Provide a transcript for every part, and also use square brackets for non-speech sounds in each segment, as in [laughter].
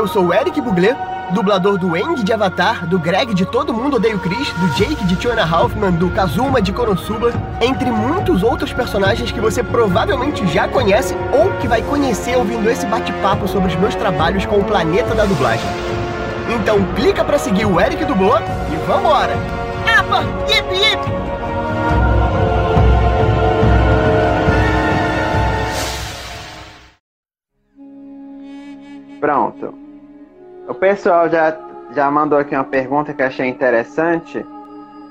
Eu sou o Eric Buglé, dublador do Eng de Avatar, do Greg de Todo Mundo Odeia o Chris, do Jake de Tiona Halfman, do Kazuma de Konosuba, entre muitos outros personagens que você provavelmente já conhece ou que vai conhecer ouvindo esse bate-papo sobre os meus trabalhos com o planeta da dublagem. Então clica para seguir o Eric Dublô e vambora! Apa! Ip, ip! Pronto. O pessoal já, já mandou aqui uma pergunta que eu achei interessante,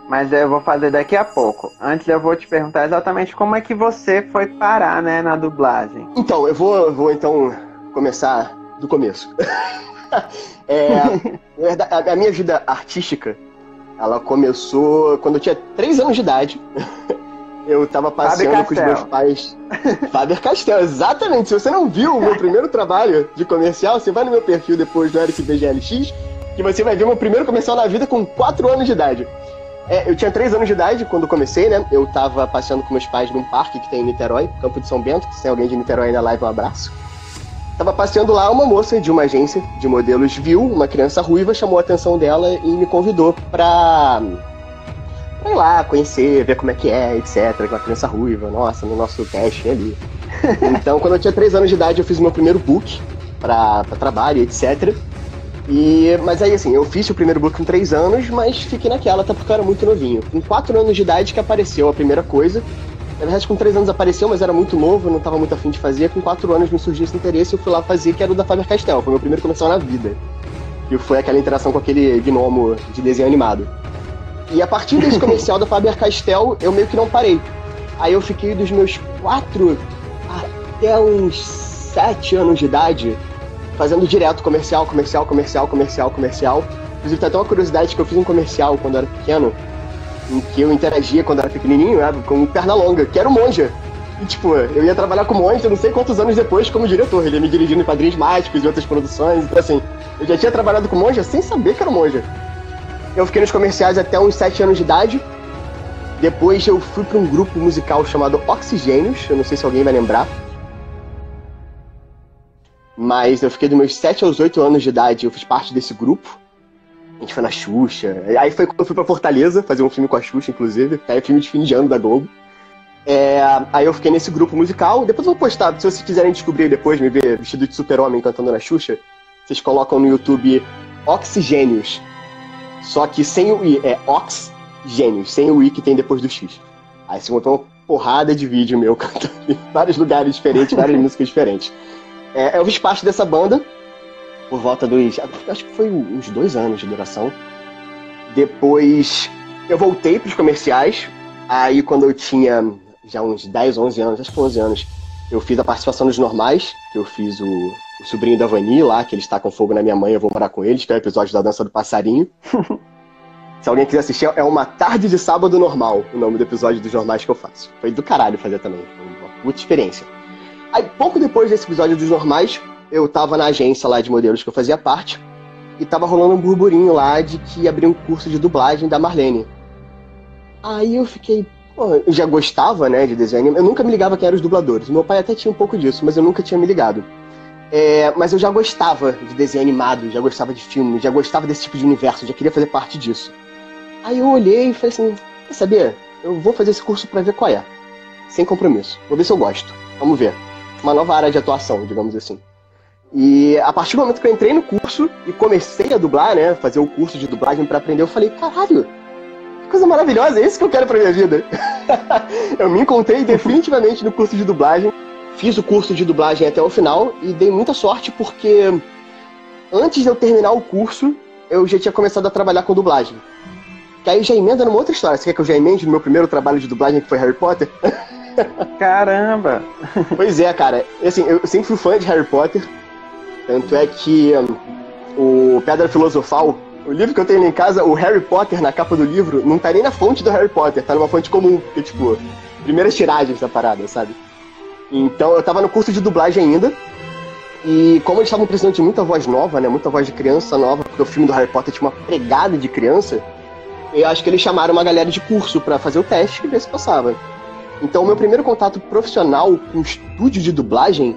mas eu vou fazer daqui a pouco. Antes eu vou te perguntar exatamente como é que você foi parar, né, na dublagem. Então, eu vou, vou então começar do começo. [laughs] é, a minha vida artística, ela começou quando eu tinha 3 anos de idade. [laughs] Eu tava passeando com os meus pais. [laughs] Faber Castell, exatamente. Se você não viu o meu primeiro trabalho de comercial, você vai no meu perfil depois do Eric BGLX, que você vai ver o meu primeiro comercial na vida com 4 anos de idade. É, eu tinha 3 anos de idade quando comecei, né? Eu tava passeando com meus pais num parque que tem em Niterói, Campo de São Bento, que se tem alguém de Niterói na live, um abraço. Tava passeando lá, uma moça de uma agência de modelos viu uma criança ruiva, chamou a atenção dela e me convidou pra ir lá, conhecer, ver como é que é, etc. Com a criança ruiva, nossa, no nosso teste ali. [laughs] Então, quando eu tinha 3 anos de idade, eu fiz o meu primeiro book para trabalho, etc. E, mas aí, assim, eu fiz o primeiro book com 3 anos, mas fiquei naquela, até porque eu era muito novinho. Com 4 anos de idade que apareceu a primeira coisa. Na verdade, com 3 anos apareceu, mas era muito novo, não estava muito afim de fazer. Com 4 anos me surgiu esse interesse e eu fui lá fazer, que era o da Faber Castell. Foi meu primeiro comercial na vida. E foi aquela interação com aquele gnomo de desenho animado. E a partir desse [laughs] comercial da Faber Castell, eu meio que não parei. Aí eu fiquei dos meus quatro até uns sete anos de idade fazendo direto comercial, comercial, comercial, comercial, comercial. Inclusive, tem até uma curiosidade que eu fiz um comercial quando eu era pequeno, em que eu interagia quando eu era pequenininho, né, com perna longa, que era o Monja. E, tipo, eu ia trabalhar com o Monja não sei quantos anos depois como diretor. Ele ia me dirigindo em Padrinhos Mágicos e outras produções. Então, assim, eu já tinha trabalhado com o Monja sem saber que era o Monja. Eu fiquei nos comerciais até uns 7 anos de idade. Depois eu fui para um grupo musical chamado Oxigênios, eu não sei se alguém vai lembrar. Mas eu fiquei dos meus 7 aos 8 anos de idade, eu fiz parte desse grupo. A gente foi na Xuxa. Aí foi quando eu fui pra Fortaleza, fazer um filme com a Xuxa, inclusive. Aí é filme de fim de ano da Globo. É, aí eu fiquei nesse grupo musical. Depois eu vou postar, se vocês quiserem descobrir depois, me ver vestido de super-homem cantando na Xuxa, vocês colocam no YouTube Oxigênios. Só que sem o I, é Ox Gênios, sem o I que tem depois do X. Aí você montou uma porrada de vídeo meu [laughs] cantando em vários lugares diferentes, várias [laughs] músicas diferentes. É, eu fiz parte dessa banda por volta dos. Acho que foi uns dois anos de duração. Depois eu voltei para os comerciais. Aí quando eu tinha já uns 10, 11 anos, acho que 11 anos, eu fiz a participação dos normais, que eu fiz o, o sobrinho da Vani lá, que ele está com fogo na minha mãe, eu vou morar com eles, que é o episódio da dança do passarinho. [laughs] Se alguém quiser assistir, é uma tarde de sábado normal, o nome do episódio dos normais que eu faço. Foi do caralho fazer também, foi uma puta experiência. Aí, pouco depois desse episódio dos normais, eu tava na agência lá de modelos que eu fazia parte, e tava rolando um burburinho lá de que ia abrir um curso de dublagem da Marlene. Aí eu fiquei, pô, eu já gostava, né, de desenho, eu nunca me ligava quem eram os dubladores. Meu pai até tinha um pouco disso, mas eu nunca tinha me ligado. É, mas eu já gostava de desenho animado, já gostava de filme, já gostava desse tipo de universo, já queria fazer parte disso. Aí eu olhei e falei assim: quer saber? Eu vou fazer esse curso para ver qual é. Sem compromisso. Vou ver se eu gosto. Vamos ver. Uma nova área de atuação, digamos assim. E a partir do momento que eu entrei no curso e comecei a dublar, né? Fazer o curso de dublagem para aprender, eu falei: caralho, que coisa maravilhosa, é isso que eu quero pra minha vida. [laughs] eu me encontrei definitivamente no curso de dublagem fiz o curso de dublagem até o final e dei muita sorte porque antes de eu terminar o curso, eu já tinha começado a trabalhar com dublagem. Que aí já emenda numa outra história. Você quer que eu já emende no meu primeiro trabalho de dublagem, que foi Harry Potter? [laughs] Caramba! pois é, cara. Assim, eu sempre fui fã de Harry Potter. Tanto é que um, o Pedra Filosofal, o livro que eu tenho em casa, o Harry Potter, na capa do livro, não tá nem na fonte do Harry Potter, tá numa fonte comum, que tipo, primeiras tiragens da parada, sabe? Então eu tava no curso de dublagem ainda. E como eles estavam precisando de muita voz nova, né? Muita voz de criança nova, porque o filme do Harry Potter tinha uma pregada de criança, eu acho que eles chamaram uma galera de curso para fazer o teste e ver se passava. Então o meu primeiro contato profissional com estúdio de dublagem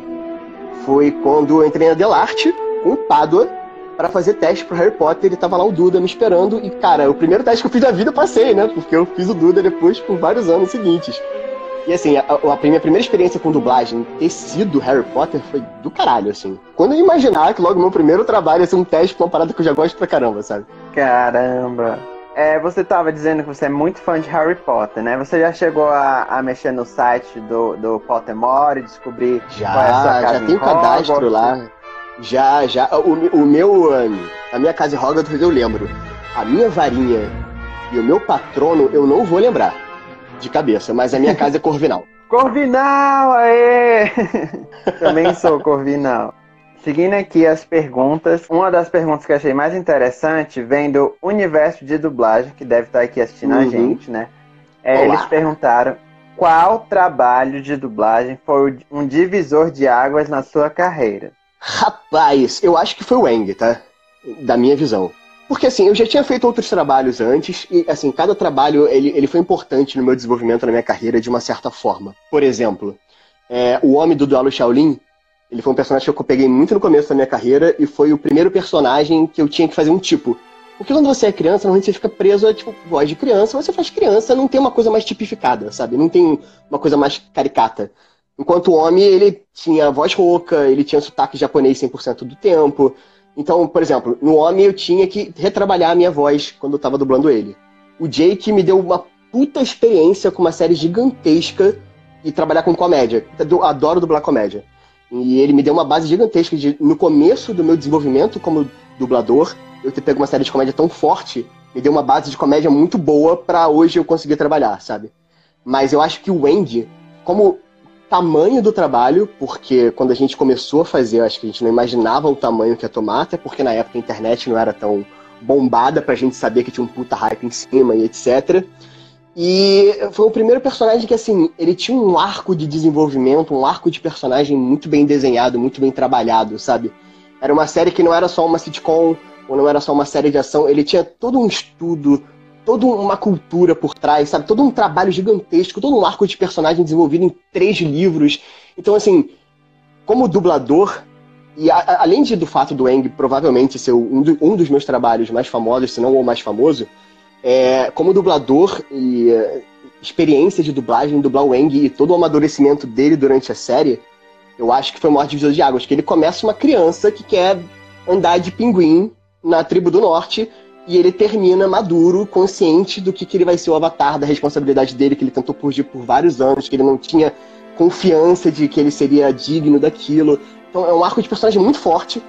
foi quando eu entrei na Delarte, com o Pádua, para fazer teste pro Harry Potter e tava lá o Duda me esperando. E, cara, o primeiro teste que eu fiz da vida eu passei, né? Porque eu fiz o Duda depois por vários anos seguintes. E assim, a, a, minha primeira experiência com dublagem ter sido Harry Potter foi do caralho, assim. Quando eu imaginar que logo meu primeiro trabalho ia ser um teste pra uma parada que eu já gosto pra caramba, sabe? Caramba. É, você tava dizendo que você é muito fã de Harry Potter, né? Você já chegou a, a mexer no site do, do Pottermore e descobrir já, qual é a sua casa Já tem cadastro lá. Já, já. O, o meu. A minha casa em Hogwarts eu lembro. A minha varinha e o meu patrono eu não vou lembrar de cabeça, mas a minha casa é Corvinal. [laughs] Corvinal, aê! [laughs] Também sou Corvinal. Seguindo aqui as perguntas, uma das perguntas que achei mais interessante vem do universo de dublagem, que deve estar aqui assistindo uhum. a gente, né? É, eles perguntaram qual trabalho de dublagem foi um divisor de águas na sua carreira? Rapaz, eu acho que foi o Eng, tá? Da minha visão. Porque assim, eu já tinha feito outros trabalhos antes e assim, cada trabalho ele, ele foi importante no meu desenvolvimento, na minha carreira, de uma certa forma. Por exemplo, é, o Homem do Duelo Shaolin, ele foi um personagem que eu peguei muito no começo da minha carreira e foi o primeiro personagem que eu tinha que fazer um tipo. Porque quando você é criança, normalmente você fica preso a, tipo, voz de criança, você faz criança, não tem uma coisa mais tipificada, sabe? Não tem uma coisa mais caricata. Enquanto o homem, ele tinha voz rouca, ele tinha sotaque japonês 100% do tempo, então, por exemplo, no Homem eu tinha que retrabalhar a minha voz quando eu tava dublando ele. O Jake me deu uma puta experiência com uma série gigantesca e trabalhar com comédia. Eu adoro dublar comédia. E ele me deu uma base gigantesca de, no começo do meu desenvolvimento como dublador, eu ter pego uma série de comédia tão forte, me deu uma base de comédia muito boa para hoje eu conseguir trabalhar, sabe? Mas eu acho que o Wendy, como tamanho do trabalho, porque quando a gente começou a fazer, acho que a gente não imaginava o tamanho que ia tomar, até porque na época a internet não era tão bombada pra gente saber que tinha um puta hype em cima e etc. E foi o primeiro personagem que, assim, ele tinha um arco de desenvolvimento, um arco de personagem muito bem desenhado, muito bem trabalhado, sabe? Era uma série que não era só uma sitcom, ou não era só uma série de ação, ele tinha todo um estudo, toda uma cultura por trás, sabe? Todo um trabalho gigantesco, todo um arco de personagem desenvolvido em três livros. Então, assim, como dublador, e a, além de, do fato do Eng provavelmente ser um, do, um, dos meus trabalhos mais famosos, se não o mais famoso, é, como dublador e é, experiência de dublagem, dublar o Eng e todo o amadurecimento dele durante a série, eu acho que foi o maior divisor de águas. Que ele começa uma criança que quer andar de pinguim na tribo do norte e ele termina maduro, consciente do que, que ele vai ser o avatar, da responsabilidade dele, que ele tentou fugir por vários anos, que ele não tinha confiança de que ele seria digno daquilo. Então é um arco de personagem muito forte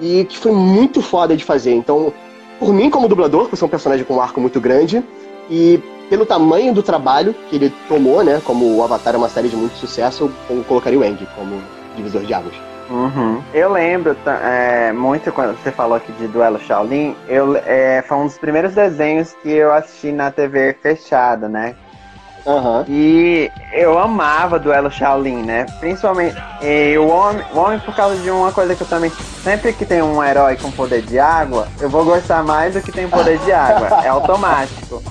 e que foi muito foda de fazer. Então, por mim, como dublador, por ser um personagem com um arco muito grande, e pelo tamanho do trabalho que ele tomou, né? Como o Avatar é uma série de muito sucesso, eu colocaria o Eng como divisor de águas. Uhum. Eu lembro é, muito quando você falou aqui de Duelo Shaolin, eu, é, foi um dos primeiros desenhos que eu assisti na TV fechada, né? Uhum. E eu amava Duelo Shaolin, né? Principalmente e o, homem, o homem por causa de uma coisa que eu também. Sempre que tem um herói com poder de água, eu vou gostar mais do que tem poder de água. É automático.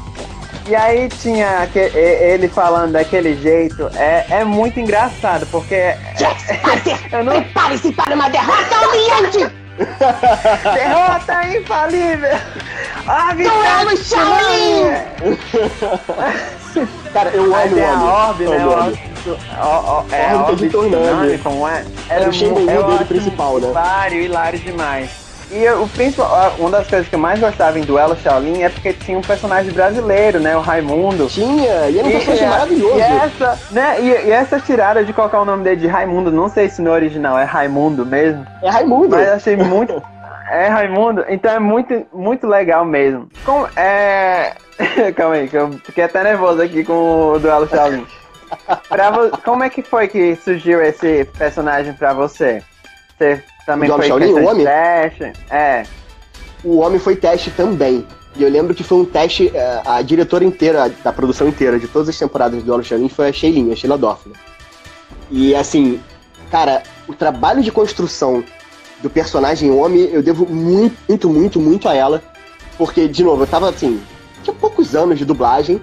E aí tinha ele falando daquele jeito, é, é muito engraçado, porque. Jax, [laughs] eu não... Prepare-se para uma derrota humilhante! [laughs] derrota infalível! Duelo Shaolin! [laughs] Cara, eu amo tem a Orbe, né? O, é, Orbe de. Como é? Era o Shenmue dele principal, né? Hilário, hilário demais. E o principal, uma das coisas que eu mais gostava em Duelo Shaolin é porque tinha um personagem brasileiro, né? O Raimundo. Tinha, e era um personagem maravilhoso. E essa, né, e, e, essa tirada de colocar o nome dele de Raimundo, não sei se no original é Raimundo mesmo. É Raimundo. Mas achei muito. [laughs] é Raimundo, então é muito, muito legal mesmo. Como, é. [laughs] Calma aí, que eu fiquei até nervoso aqui com o Duelo Shaolin. vo... Como é que foi que surgiu esse personagem pra você? Você também do foi Shaolin, o homem? teste? É. O homem foi teste também. E eu lembro que foi um teste, é, a diretora inteira, da produção inteira, de todas as temporadas do Homem Shaolin foi a Sheilin, a Sheila Dorfman. E assim, cara, o trabalho de construção do personagem homem, eu devo muito, muito, muito, muito a ela. Porque, de novo, eu tava assim, tinha poucos anos de dublagem.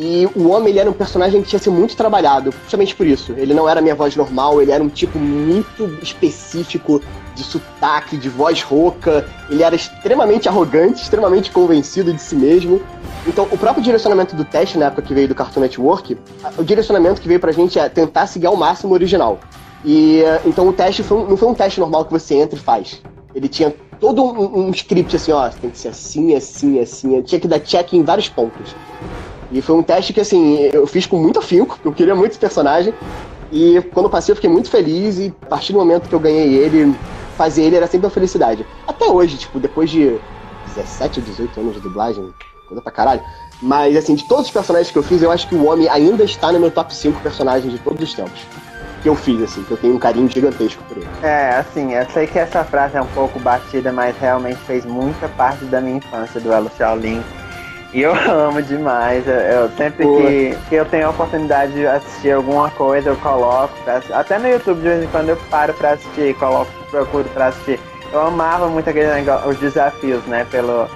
E o homem, ele era um personagem que tinha sido muito trabalhado, justamente por isso. Ele não era minha voz normal, ele era um tipo muito específico de sotaque, de voz rouca. Ele era extremamente arrogante, extremamente convencido de si mesmo. Então, o próprio direcionamento do teste, na época que veio do Cartoon Network, o direcionamento que veio pra gente é tentar seguir ao máximo o original. E então o teste foi, não foi um teste normal que você entra e faz. Ele tinha todo um, um script assim, ó, tem que ser assim, assim, assim. Tinha que dar check em vários pontos. E foi um teste que, assim, eu fiz com muito afinco, porque eu queria muito esse personagem. E quando passei, eu fiquei muito feliz. E a partir do momento que eu ganhei ele, fazer ele era sempre uma felicidade. Até hoje, tipo, depois de 17 ou 18 anos de dublagem, coisa pra caralho. Mas, assim, de todos os personagens que eu fiz, eu acho que o Homem ainda está no meu top 5 personagens de todos os tempos. Que eu fiz, assim, que eu tenho um carinho gigantesco por ele. É, assim, eu sei que essa frase é um pouco batida, mas realmente fez muita parte da minha infância, do Elo Shaolin. E eu [laughs] amo demais. Eu, eu sempre que, que, eu tenho a oportunidade de assistir alguma coisa, eu coloco. Pra, até no YouTube, de vez em quando, eu paro pra assistir, coloco, procuro pra assistir. Eu amava muito aquele negócio, os desafios, né? Pelo,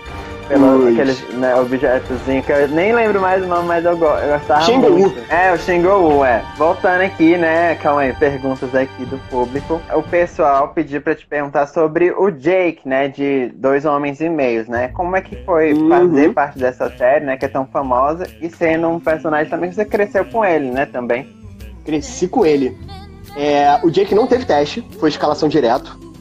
pelo aquele né, objetozinho que eu nem lembro mais o nome, mas eu, eu gostava Xingu. muito. É, o Xingu, é. Voltando aqui, né, calma aí, perguntas aqui do público. O pessoal pediu pra te perguntar sobre o Jake, né, de Dois Homens e Meios, né? Como é que foi uhum. fazer parte dessa série, né, que é tão famosa, e sendo um personagem também que você cresceu com ele, né, também? Cresci com ele. É, o Jake não teve teste, foi escalação direto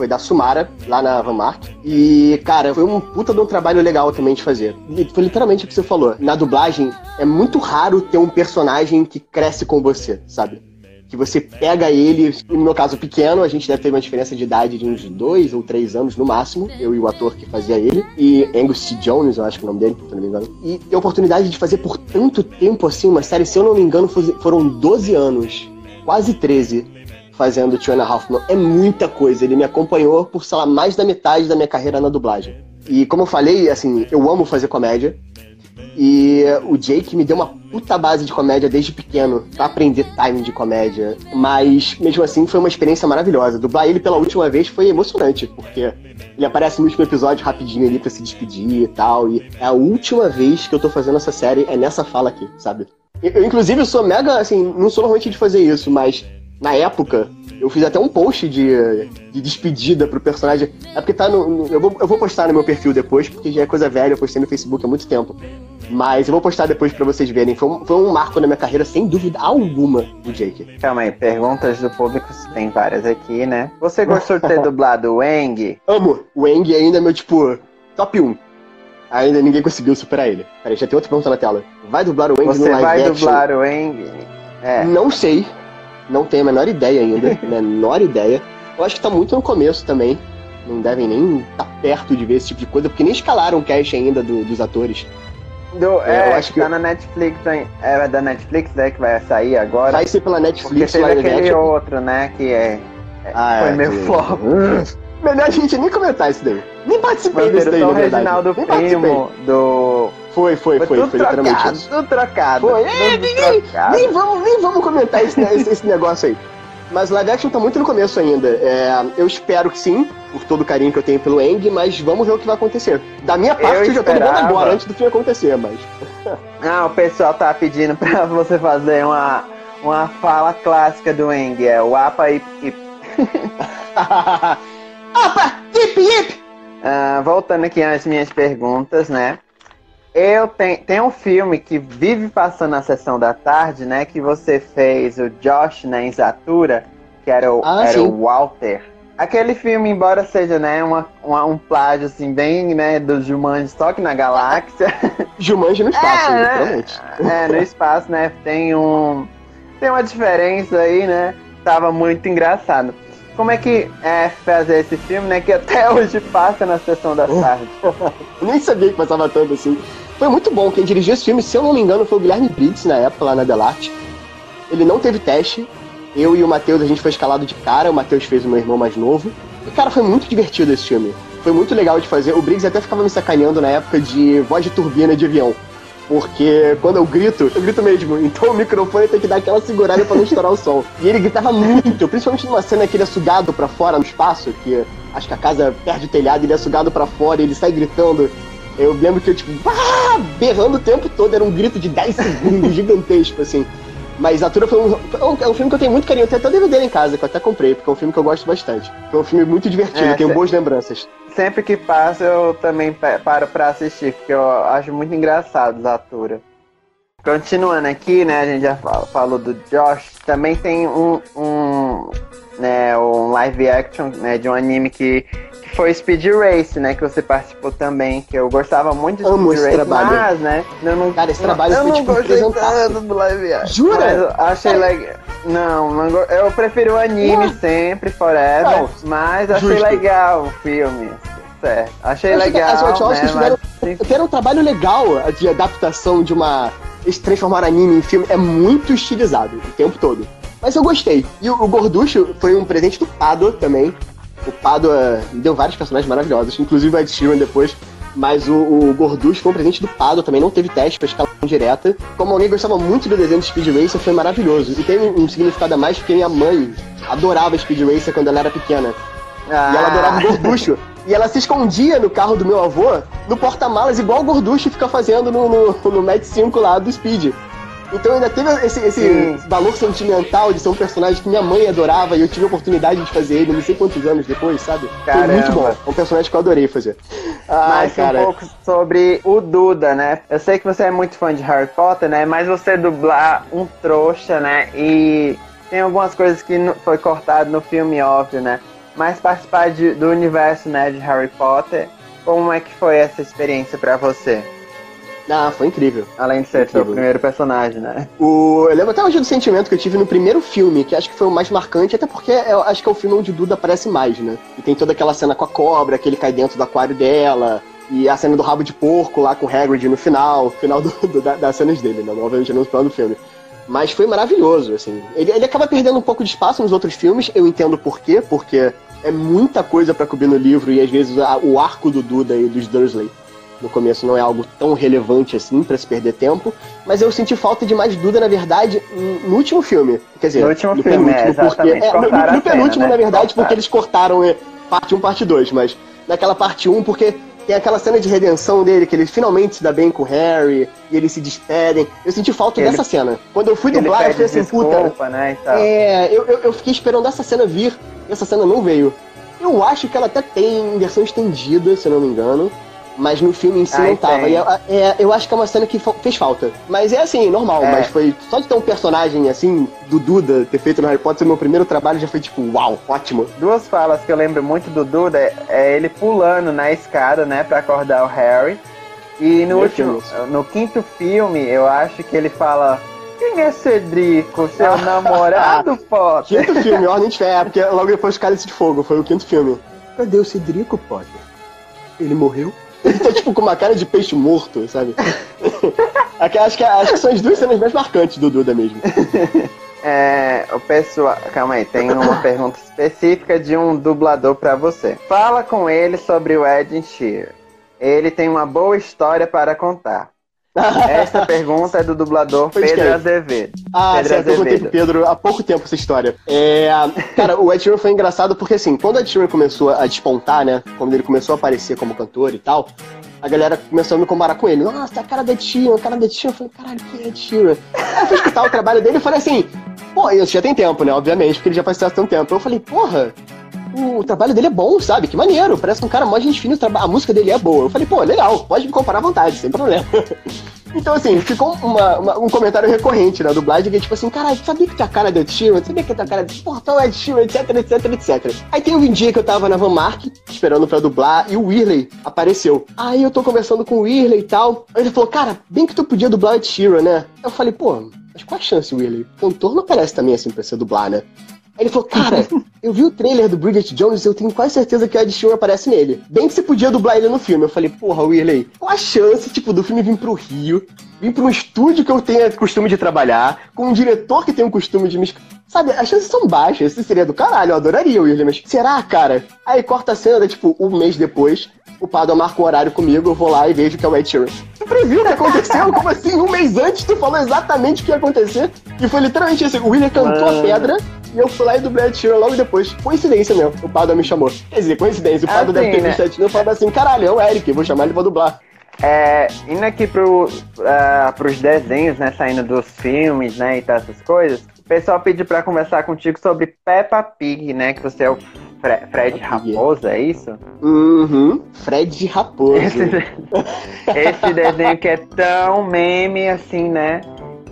foi da Sumara, lá na Van Mark. E, cara, foi um puta de um trabalho legal também de fazer. Foi literalmente o que você falou. Na dublagem, é muito raro ter um personagem que cresce com você, sabe? Que você pega ele, no meu caso pequeno, a gente deve ter uma diferença de idade de uns dois ou três anos no máximo, eu e o ator que fazia ele, e Angus T. Jones, eu acho que é o nome dele, se não me engano. E ter a oportunidade de fazer por tanto tempo assim uma série, se eu não me engano, foram 12 anos, quase 13 fazendo Two and a Half Men. É muita coisa. Ele me acompanhou por, sei lá, mais da metade da minha carreira na dublagem. E como eu falei, assim, eu amo fazer comédia. E o Jake me deu uma puta base de comédia desde pequeno, pra aprender timing de comédia. Mas, mesmo assim, foi uma experiência maravilhosa. Dublar ele pela última vez foi emocionante, porque ele aparece no último episódio rapidinho ali pra se despedir e tal. E é a última vez que eu tô fazendo essa série, é nessa fala aqui, sabe? Eu, inclusive, sou mega, assim, não sou normalmente de fazer isso, mas na época, eu fiz até um post de, de despedida pro personagem. É porque tá no. no eu, vou, eu vou postar no meu perfil depois, porque já é coisa velha, eu postei no Facebook há muito tempo. Mas eu vou postar depois para vocês verem. Foi um, foi um marco na minha carreira, sem dúvida alguma, do Jake. Calma aí, perguntas do público, tem várias aqui, né? Você gostou de ter [laughs] dublado o Eng? Amo! O Eng ainda é meu, tipo, top 1. Ainda ninguém conseguiu superar ele. Peraí, já tem outra pergunta na tela. Vai dublar o Eng no live vai dublar o Eng? É. Não sei, não tenho a menor ideia ainda. [laughs] menor ideia. Eu acho que tá muito no começo também. Não devem nem estar tá perto de ver esse tipo de coisa, porque nem escalaram o cast ainda do, dos atores. Do, é, é, eu acho que tá na Netflix, é da Netflix, né, que vai sair agora. Vai ser pela Netflix. Porque teve aquele outro, né, que é, é ah, foi é, meio flop. Melhor a gente nem comentar isso daí. Nem participei desse daí, na verdade. Reginaldo nem Primo, do... Foi, foi, foi, foi, foi trocado, literalmente isso. Tudo trocado. Foi, é, nem, trocado. Nem, vamos, nem vamos comentar esse, [laughs] esse, esse negócio aí. Mas live action tá muito no começo ainda. É, eu espero que sim, por todo o carinho que eu tenho pelo Eng, mas vamos ver o que vai acontecer. Da minha parte, eu, eu já tô ligando agora, antes do que acontecer, mas. [laughs] ah, o pessoal tá pedindo pra você fazer uma, uma fala clássica do Eng, é o APA e. [laughs] APA! Hip hip! Uh, voltando aqui às minhas perguntas, né? Eu tenho, tem um filme que vive passando na sessão da tarde, né? Que você fez o Josh na Inzatura, que era o, ah, era o Walter. Aquele filme, embora seja, né, uma, uma, um plágio, assim, bem, né, do Jumanji Toque na Galáxia. [laughs] Jumanji no espaço, é, literalmente. É, no espaço, né, tem um... Tem uma diferença aí, né? Tava muito engraçado. Como é que é fazer esse filme, né? Que até [laughs] hoje passa na sessão da tarde. [laughs] Nem sabia que passava tanto assim. Foi muito bom. Quem dirigiu esse filme, se eu não me engano, foi o Guilherme Briggs na época, lá na Delarte. Ele não teve teste. Eu e o Matheus, a gente foi escalado de cara. O Matheus fez o meu irmão mais novo. E, cara, foi muito divertido esse filme. Foi muito legal de fazer. O Briggs até ficava me sacaneando na época de voz de turbina de avião. Porque quando eu grito, eu grito mesmo. Então o microfone tem que dar aquela segurada para não estourar o som. E ele gritava muito, principalmente numa cena que ele é sugado para fora no espaço, que acho que a casa perde o telhado, ele é sugado para fora e ele sai gritando. Eu lembro que eu, tipo, berrando o tempo todo, era um grito de 10 segundos [laughs] gigantesco, assim. Mas Atura foi um, é um filme que eu tenho muito carinho. Eu tenho até DVD em casa, que eu até comprei, porque é um filme que eu gosto bastante. É um filme muito divertido, é, tenho se... boas lembranças. Sempre que passa, eu também paro pra assistir, porque eu acho muito engraçado Atura. Continuando aqui, né, a gente já falou do Josh, também tem um, um, né, um live action né, de um anime que, que foi Speed Race, né, que você participou também, que eu gostava muito de Amo Speed Race, trabalho. mas, né, eu não, Cara, esse trabalho eu foi, não tipo, gostei tanto do live action. Jura? achei legal. Não, não, eu prefiro o anime não. sempre, forever, não, mas achei justo. legal o filme. Certo. Achei eu legal. As né, tiveram, mas... tiveram um trabalho legal de adaptação de uma esse transformar anime em filme é muito estilizado o tempo todo. Mas eu gostei. E o, o Gorducho foi um presente do Pado também. O Pado uh, deu vários personagens maravilhosos, inclusive o Ed Sheeran depois. Mas o, o Gorducho foi um presente do Pado também, não teve teste pra escala direta. Como alguém gostava muito do desenho de Speed Racer, foi maravilhoso. E tem um, um significado a mais porque minha mãe adorava Speed Racer quando ela era pequena. Ah. E ela adorava o Gorducho. E ela se escondia no carro do meu avô, no porta-malas, igual o Gorducho fica fazendo no, no, no Match 5 lá do Speed. Então ainda teve esse, esse valor sentimental de ser um personagem que minha mãe adorava e eu tive a oportunidade de fazer ele não sei quantos anos depois, sabe? Caramba. Foi muito bom. É um personagem que eu adorei fazer. Mas cara. um pouco sobre o Duda, né? Eu sei que você é muito fã de Harry Potter, né? Mas você dublar um trouxa, né? E tem algumas coisas que foi cortado no filme, óbvio, né? mas participar de, do universo né, de Harry Potter, como é que foi essa experiência para você? Ah, foi incrível. Além de ser incrível. seu primeiro personagem, né? O... Eu lembro até hoje do sentimento que eu tive no primeiro filme, que acho que foi o mais marcante, até porque eu acho que é o filme onde Duda aparece mais, né? E tem toda aquela cena com a cobra, que ele cai dentro do aquário dela, e a cena do rabo de porco lá com o Hagrid no final, [laughs] final do, do, da, das cenas dele, né? Obviamente no final do filme. Mas foi maravilhoso, assim. Ele, ele acaba perdendo um pouco de espaço nos outros filmes, eu entendo por quê, porque é muita coisa para cobrir no livro e às vezes a, o arco do Duda e dos Dursley no começo não é algo tão relevante assim para se perder tempo, mas eu senti falta de mais Duda, na verdade, no último filme. Quer dizer, no último no filme, é, porque, é, no, no, penúltimo, cena, né? na verdade, porque eles cortaram é, parte 1, parte 2, mas naquela parte 1, porque tem aquela cena de redenção dele, que ele finalmente se dá bem com o Harry, e eles se despedem. Eu senti falta ele, dessa cena. Quando eu fui dublar, eu falei assim, puta. Né, é, eu, eu, eu, fiquei esperando essa cena vir, e essa cena não veio. Eu acho que ela até tem versão estendida, se eu não me engano. Mas no filme em si Ai, não tava. E é, é, eu acho que é uma cena que fez falta. Mas é assim, normal. É. Mas foi só de ter um personagem assim, do Duda, ter feito no Harry Potter, meu primeiro trabalho já foi tipo, uau, ótimo. Duas falas que eu lembro muito do Duda é, é ele pulando na escada, né, pra acordar o Harry. E no último, no quinto filme, eu acho que ele fala. Quem é Cedrico, seu [laughs] namorado, Potter? Quinto filme, Ordem de Fé, porque logo depois Cálice de Fogo, foi o quinto filme. Cadê o Cedrico, Potter? Ele morreu? Ele tá tipo com uma cara de peixe morto, sabe? [laughs] acho, que, acho que são as duas cenas mais marcantes do Duda mesmo. É, o pessoal, calma aí, tem uma pergunta específica de um dublador para você. Fala com ele sobre o Ed Sheeran. Ele tem uma boa história para contar. Essa pergunta é do dublador Pedro Azevedo. Ah, Pedro certo, Azevedo. eu contei Pedro há pouco tempo essa história. É, cara, o Ed Sheeran foi engraçado porque, assim, quando o Ed Sheeran começou a despontar, né, quando ele começou a aparecer como cantor e tal, a galera começou a me comparar com ele. Nossa, a cara Ed Sheeran, a cara Ed Sheeran. Eu falei, caralho, que é Ed Sheeran? Aí eu fui escutar o trabalho dele e falei assim, pô, isso já tem tempo, né, obviamente, porque ele já faz tanto tempo. Eu falei, porra, o trabalho dele é bom, sabe? Que maneiro. Parece um cara mó gente fina, a música dele é boa. Eu falei, pô, legal, pode me comparar à vontade, sem problema. [laughs] então, assim, ficou uma, uma, um comentário recorrente na dublagem, que é tipo assim, cara, sabia que tem a cara do Ed Sheeran? Sabia que tem a cara de Portal Ed Sheeran, etc, etc, etc. Aí tem um dia que eu tava na Van Mark, esperando pra dublar, e o Whirley apareceu. Aí eu tô conversando com o Whirley e tal. Aí ele falou, cara, bem que tu podia dublar o Ed Sheeran, né? Eu falei, pô, mas qual a chance, Whirley? Cantor não aparece também assim pra você dublar, né? Ele falou, cara, [laughs] eu vi o trailer do Bridget Jones e eu tenho quase certeza que o Ed Sheeran aparece nele. Bem que você podia dublar ele no filme. Eu falei, porra, Willie, qual a chance, tipo, do filme vir pro Rio, vir pra um estúdio que eu tenha costume de trabalhar, com um diretor que tem o costume de me... Sabe, as chances são baixas. Isso seria do caralho, eu adoraria, Willie, mas será, cara? Aí corta a cena, tipo, um mês depois, o Padua marca um horário comigo, eu vou lá e vejo que é o Ed Sheeran. Tu previu o que aconteceu? [laughs] Como assim? Um mês antes tu falou exatamente o que ia acontecer? E foi literalmente assim, o William cantou a pedra e eu fui lá e dublei a Sheeran logo depois. Coincidência mesmo, o Pada me chamou. Quer dizer, coincidência, o Pada assim, deve ter visto né? a Sheeran e falado assim, caralho, é o Eric, vou chamar ele pra dublar. É, indo aqui pro, uh, pros desenhos, né? Saindo dos filmes, né? E tal, essas coisas. O pessoal pediu pra conversar contigo sobre Peppa Pig, né? Que você é o Fre Fred Raposa, é isso? Uhum, Fred Raposo. Esse, [laughs] esse desenho que é tão meme assim, né?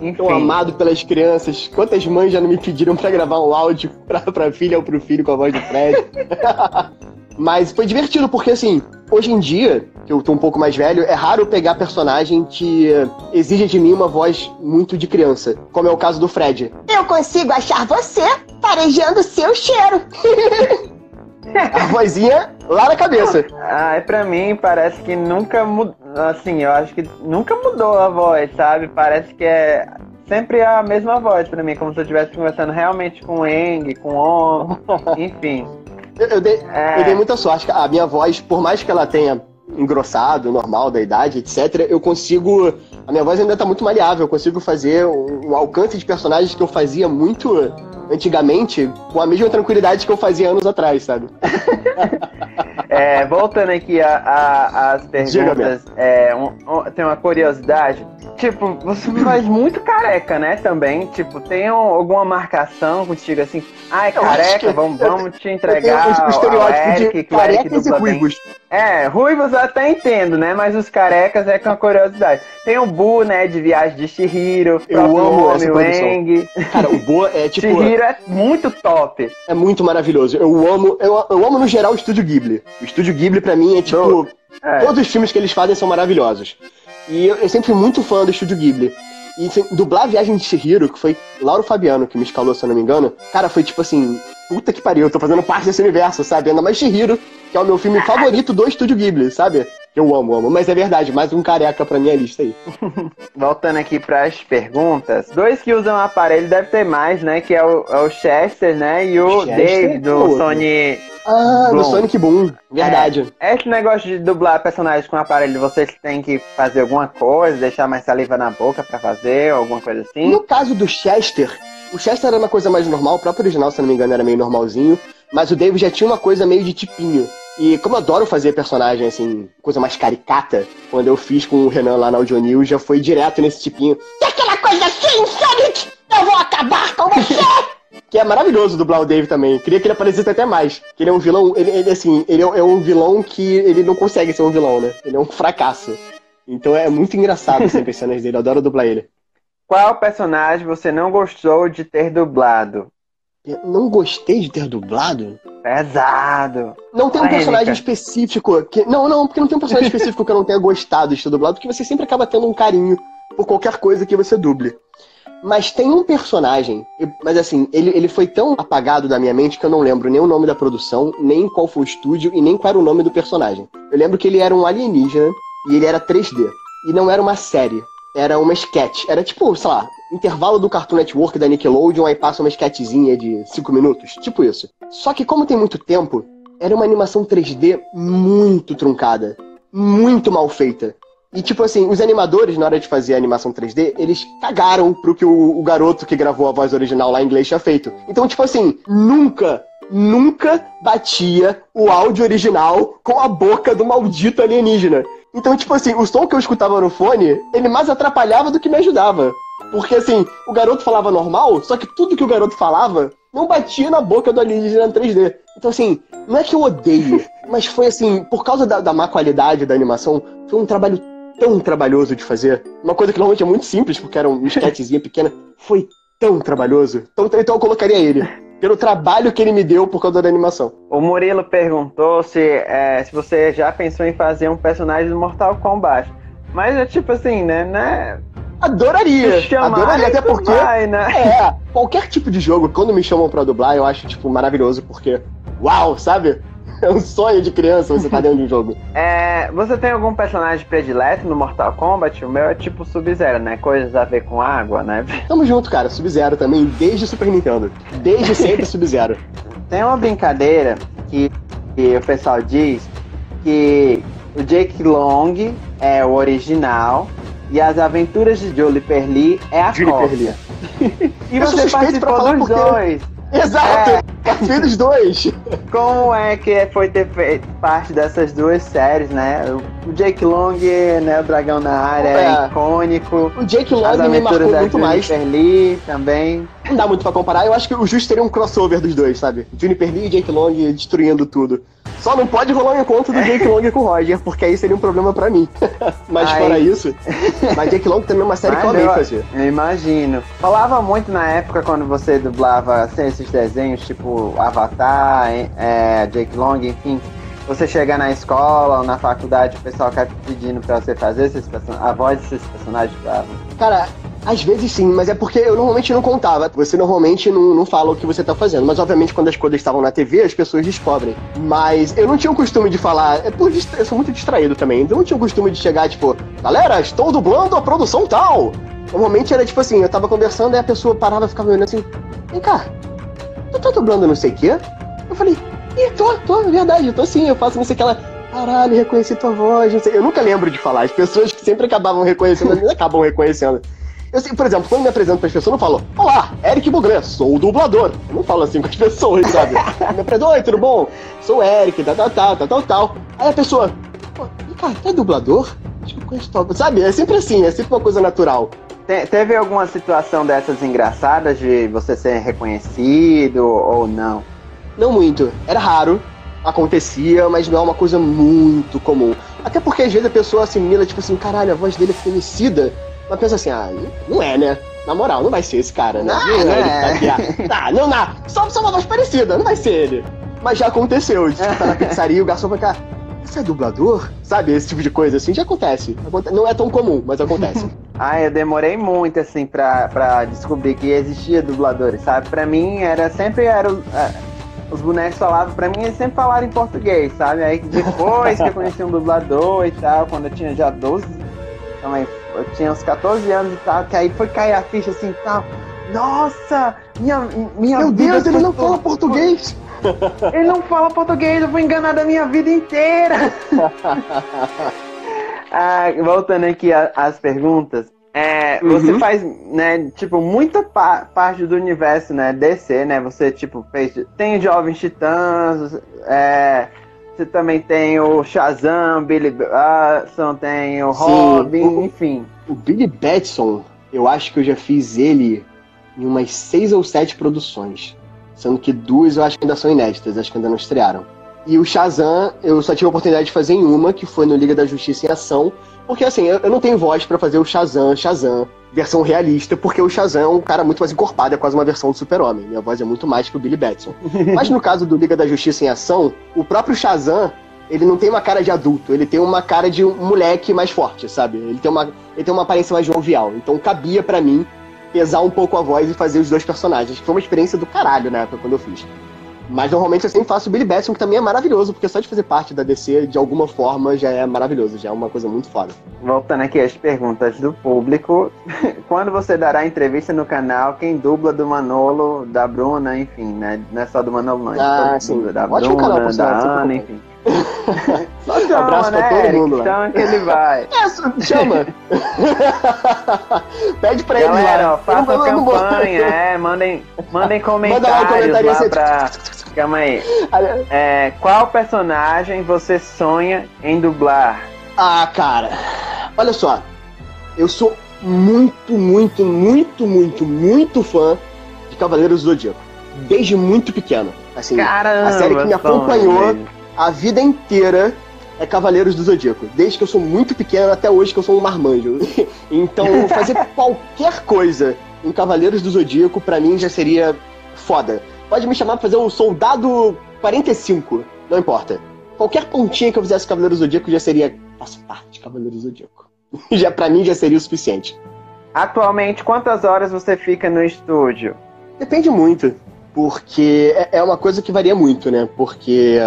Enfim. Tão amado pelas crianças. Quantas mães já não me pediram pra gravar um áudio [laughs] pra, pra filha ou pro filho com a voz do Fred? [laughs] Mas foi divertido, porque assim, hoje em dia, que eu tô um pouco mais velho, é raro pegar personagem que exige de mim uma voz muito de criança, como é o caso do Fred. Eu consigo achar você farejando seu cheiro. [laughs] A vozinha lá na cabeça. Ah, pra mim parece que nunca mudou. Assim, eu acho que nunca mudou a voz, sabe? Parece que é sempre a mesma voz pra mim, como se eu estivesse conversando realmente com o Eng, com o On, [laughs] enfim. Eu, eu, dei, é... eu dei muita sorte. A minha voz, por mais que ela tenha engrossado, normal, da idade, etc., eu consigo. A minha voz ainda tá muito maleável. Eu consigo fazer um, um alcance de personagens que eu fazia muito antigamente com a mesma tranquilidade que eu fazia anos atrás, sabe? [laughs] é, voltando aqui às perguntas, é, um, um, tem uma curiosidade. Tipo, você faz muito careca, né? Também. Tipo, tem alguma marcação contigo assim? Ai, careca, vamos, vamos te entregar. Eu tenho o estereótipo Eric, de carecas e ruivos. É, ruivos eu até entendo, né? Mas os carecas é com a curiosidade. Tem o Bu, né? De viagem de Shihiro. Eu amo essa Eng. Cara, o Bu é tipo. Shihiro é muito top. É muito maravilhoso. Eu amo, eu, eu amo no geral o Estúdio Ghibli. O Estúdio Ghibli, pra mim, é tipo. É. Todos os filmes que eles fazem são maravilhosos. E eu, eu sempre fui muito fã do Estúdio Ghibli. E assim, dublar Viagem de Shihiro, que foi Lauro Fabiano que me escalou, se eu não me engano, cara, foi tipo assim, puta que pariu, eu tô fazendo parte desse universo, sabe? Ainda mais Shihiro, que é o meu filme favorito do Estúdio Ghibli, sabe? Eu amo, amo. Mas é verdade, mais um careca pra minha lista aí. [laughs] Voltando aqui pras perguntas. Dois que usam aparelho deve ter mais, né? Que é o, é o Chester, né? E o Chester, Dave do Sony. Ah, Boom. do Sonic Boom. Verdade. É, esse negócio de dublar personagens com aparelho, vocês têm que fazer alguma coisa, deixar mais saliva na boca pra fazer, alguma coisa assim? No caso do Chester, o Chester era uma coisa mais normal, o próprio original, se não me engano, era meio normalzinho, mas o Dave já tinha uma coisa meio de tipinho. E como eu adoro fazer personagem, assim, coisa mais caricata, quando eu fiz com o Renan lá na Audio News, já foi direto nesse tipinho. E aquela coisa assim, Sonic! Eu vou acabar com você! [laughs] que é maravilhoso dublar o Dave também. Queria que ele aparecesse até mais. Que ele é um vilão, ele, ele assim, ele é, é um vilão que ele não consegue ser um vilão, né? Ele é um fracasso. Então é muito engraçado sempre as cenas dele, eu adoro dublar ele. Qual personagem você não gostou de ter dublado? Não gostei de ter dublado? Pesado. Não tem um personagem específico que. Não, não, porque não tem um personagem [laughs] específico que eu não tenha gostado de ter dublado, porque você sempre acaba tendo um carinho por qualquer coisa que você duble. Mas tem um personagem, mas assim, ele, ele foi tão apagado da minha mente que eu não lembro nem o nome da produção, nem qual foi o estúdio e nem qual era o nome do personagem. Eu lembro que ele era um alienígena e ele era 3D. E não era uma série, era uma sketch. Era tipo, sei lá, intervalo do Cartoon Network da Nickelodeon, aí passa uma sketchzinha de 5 minutos, tipo isso. Só que como tem muito tempo, era uma animação 3D muito truncada, muito mal feita. E tipo assim, os animadores, na hora de fazer a animação 3D, eles cagaram pro que o, o garoto que gravou a voz original lá em inglês tinha feito. Então, tipo assim, nunca nunca batia o áudio original com a boca do maldito alienígena. Então, tipo assim, o som que eu escutava no fone, ele mais atrapalhava do que me ajudava. Porque assim, o garoto falava normal, só que tudo que o garoto falava não batia na boca do alienígena 3D. Então, assim, não é que eu odeio, mas foi assim, por causa da, da má qualidade da animação, foi um trabalho tão trabalhoso de fazer. Uma coisa que normalmente é muito simples, porque era uma sketchzinha pequena, foi tão trabalhoso. Então, então eu colocaria ele pelo trabalho que ele me deu por causa da animação. O Murilo perguntou se, é, se você já pensou em fazer um personagem do Mortal Kombat. Mas é tipo assim, né? né? Adoraria! Adoraria, até porque. Vai, né? É, qualquer tipo de jogo, quando me chamam pra dublar, eu acho, tipo, maravilhoso, porque. Uau, sabe? [laughs] É um sonho de criança você tá dentro de um jogo. É, você tem algum personagem predileto no Mortal Kombat? O meu é tipo Sub-Zero, né? Coisas a ver com água, né? [laughs] Tamo junto, cara. Sub-Zero também, desde Super Nintendo. Desde sempre Sub-Zero. Tem uma brincadeira que, que o pessoal diz que o Jake Long é o original e as aventuras de Julie Perli é a Julie Perli. [laughs] e você participou dos porque... dois. Exato! É, Dos dois. [laughs] Como é que foi ter feito parte dessas duas séries, né? O Jake Long, né? O Dragão na área, é, É. icônico. O Jake As Long me marcou muito mais. Jennifer Lee também. Não dá muito pra comparar. Eu acho que o justo seria um crossover dos dois, sabe? Juniper Lee e Jake Long destruindo tudo. Só não pode rolar um encontro do Jake Long com o Roger, porque aí seria um problema pra mim. [laughs] Mas Ai. fora isso, mas Jake Long também é uma série que eu Mas amei fazer. Eu imagino. Falava muito na época quando você dublava assim, esses desenhos, tipo Avatar, hein, é, Jake Long, enfim. Você chegar na escola ou na faculdade, o pessoal ficar pedindo pra você fazer esses a voz desses personagens pra Cara, às vezes sim, mas é porque eu normalmente não contava. Você normalmente não, não fala o que você tá fazendo. Mas obviamente quando as coisas estavam na TV, as pessoas descobrem. Mas eu não tinha o costume de falar. É por distra- eu sou muito distraído também. Então eu não tinha o costume de chegar, tipo, galera, estou dublando a produção tal. Normalmente era tipo assim, eu tava conversando e a pessoa parava e ficava me olhando assim, vem cá, tu tá dublando não sei o quê? Eu falei, ih, tô, tô, é verdade, eu tô sim, eu faço não sei o que ela. Caralho, reconheci tua voz, não sei. Eu nunca lembro de falar. As pessoas que sempre acabavam reconhecendo, elas acabam reconhecendo. Eu sei, por exemplo, quando me apresento pras pessoas, eu não falo, olá, Eric Bugran, sou o dublador. Eu não falo assim com as pessoas, sabe? [laughs] me apresento, oi, tudo bom? Sou o Eric, tal, tal, tal, tal, tal. Aí a pessoa, pô, cara, tu é dublador? Acho que eu conheço tua. Sabe? É sempre assim, é sempre uma coisa natural. Te- teve alguma situação dessas engraçadas de você ser reconhecido ou não? Não muito. Era raro, acontecia, mas não é uma coisa muito comum. Até porque às vezes a pessoa assimila, tipo assim, caralho, a voz dele é conhecida. Mas pensa assim, ah, não é, né? Na moral, não vai ser esse cara, né? Não, Não, não é ele que é. tá aqui. Ah, Tá, não dá. Só, só uma voz parecida, não vai ser ele. Mas já aconteceu, de [laughs] tipo, tá na pizzaria e o garçom vai cá. Você é dublador? Sabe, esse tipo de coisa assim, já acontece. Aconte- Não é tão comum, mas acontece. [laughs] Ah, eu demorei muito, assim, pra, pra descobrir que existia dubladores, sabe? Pra mim, era sempre era... é, os bonecos falavam, pra mim, eles sempre falaram em português, sabe? Aí depois que eu conheci um dublador e tal, quando eu tinha já 12, também, eu tinha uns 14 anos e tal, que aí foi cair a ficha assim e tal. Nossa, minha, minha Meu vida Deus, ele não fala português! [laughs] Ele não fala português, eu fui enganado a minha vida inteira. [laughs] Ah, voltando aqui às perguntas, é, você Uhum. faz, né, tipo, muita pa- parte do universo, né, DC, né, você, tipo, fez, tem o Jovens Titãs, é, você também tem o Shazam, Billy Batson, tem o Sim, Robin, o- enfim. O Billy Batson, eu acho que eu já fiz ele em umas seis ou sete produções. Sendo que duas eu acho que ainda são inéditas, acho que ainda não estrearam. E o Shazam, eu só tive a oportunidade de fazer em uma, que foi no Liga da Justiça em Ação. Porque assim, eu, eu não tenho voz pra fazer o Shazam, Shazam, versão realista, porque o Shazam é um cara muito mais encorpado, é quase uma versão do Super-Homem. Minha voz é muito mais que o Billy Batson. [laughs] Mas no caso do Liga da Justiça em Ação, o próprio Shazam, ele não tem uma cara de adulto, ele tem uma cara de um moleque mais forte, sabe? Ele tem uma, ele tem uma aparência mais jovial. Então cabia pra mim pesar um pouco a voz e fazer os dois personagens, que foi uma experiência do caralho na época quando eu fiz. Mas normalmente eu sempre faço o Billy Batson, que também é maravilhoso, porque só de fazer parte da DC de alguma forma já é maravilhoso, já é uma coisa muito foda. Voltando aqui às perguntas do público, [laughs] quando você dará entrevista no canal, quem dubla do Manolo, da Bruna, enfim, né? Não é só do Manolo, não. é Ah, sim. Da Ótimo Bruna, canal, da Ana, enfim. [laughs] Só Chama, abraço pra né, todo Eric? mundo lá. Chama que ele vai. [laughs] É, chama! [laughs] Pede pra ele lá. ó, façam Eu não- eu não vou- campanha, é, mandem, mandem Manda lá comentários comentário lá assim. pra... Calma aí. É, qual personagem você sonha em dublar? Ah, cara, olha só. Eu sou muito, muito, muito, muito, muito fã de Cavaleiros do Zodíaco. Desde muito pequeno. Assim, Caramba! a série que me acompanhou a vida inteira é Cavaleiros do Zodíaco. Desde que eu sou muito pequeno até hoje que eu sou um marmanjo. [laughs] Então, fazer [laughs] qualquer coisa em Cavaleiros do Zodíaco, pra mim, já seria foda. Pode me chamar pra fazer um Soldado 45, não importa. Qualquer pontinha que eu fizesse Cavaleiros do Zodíaco já seria. Faço parte de Cavaleiros do Zodíaco. [laughs] já, pra mim já seria o suficiente. Atualmente, quantas horas você fica no estúdio? Depende muito, porque é- é uma coisa que varia muito, né? Porque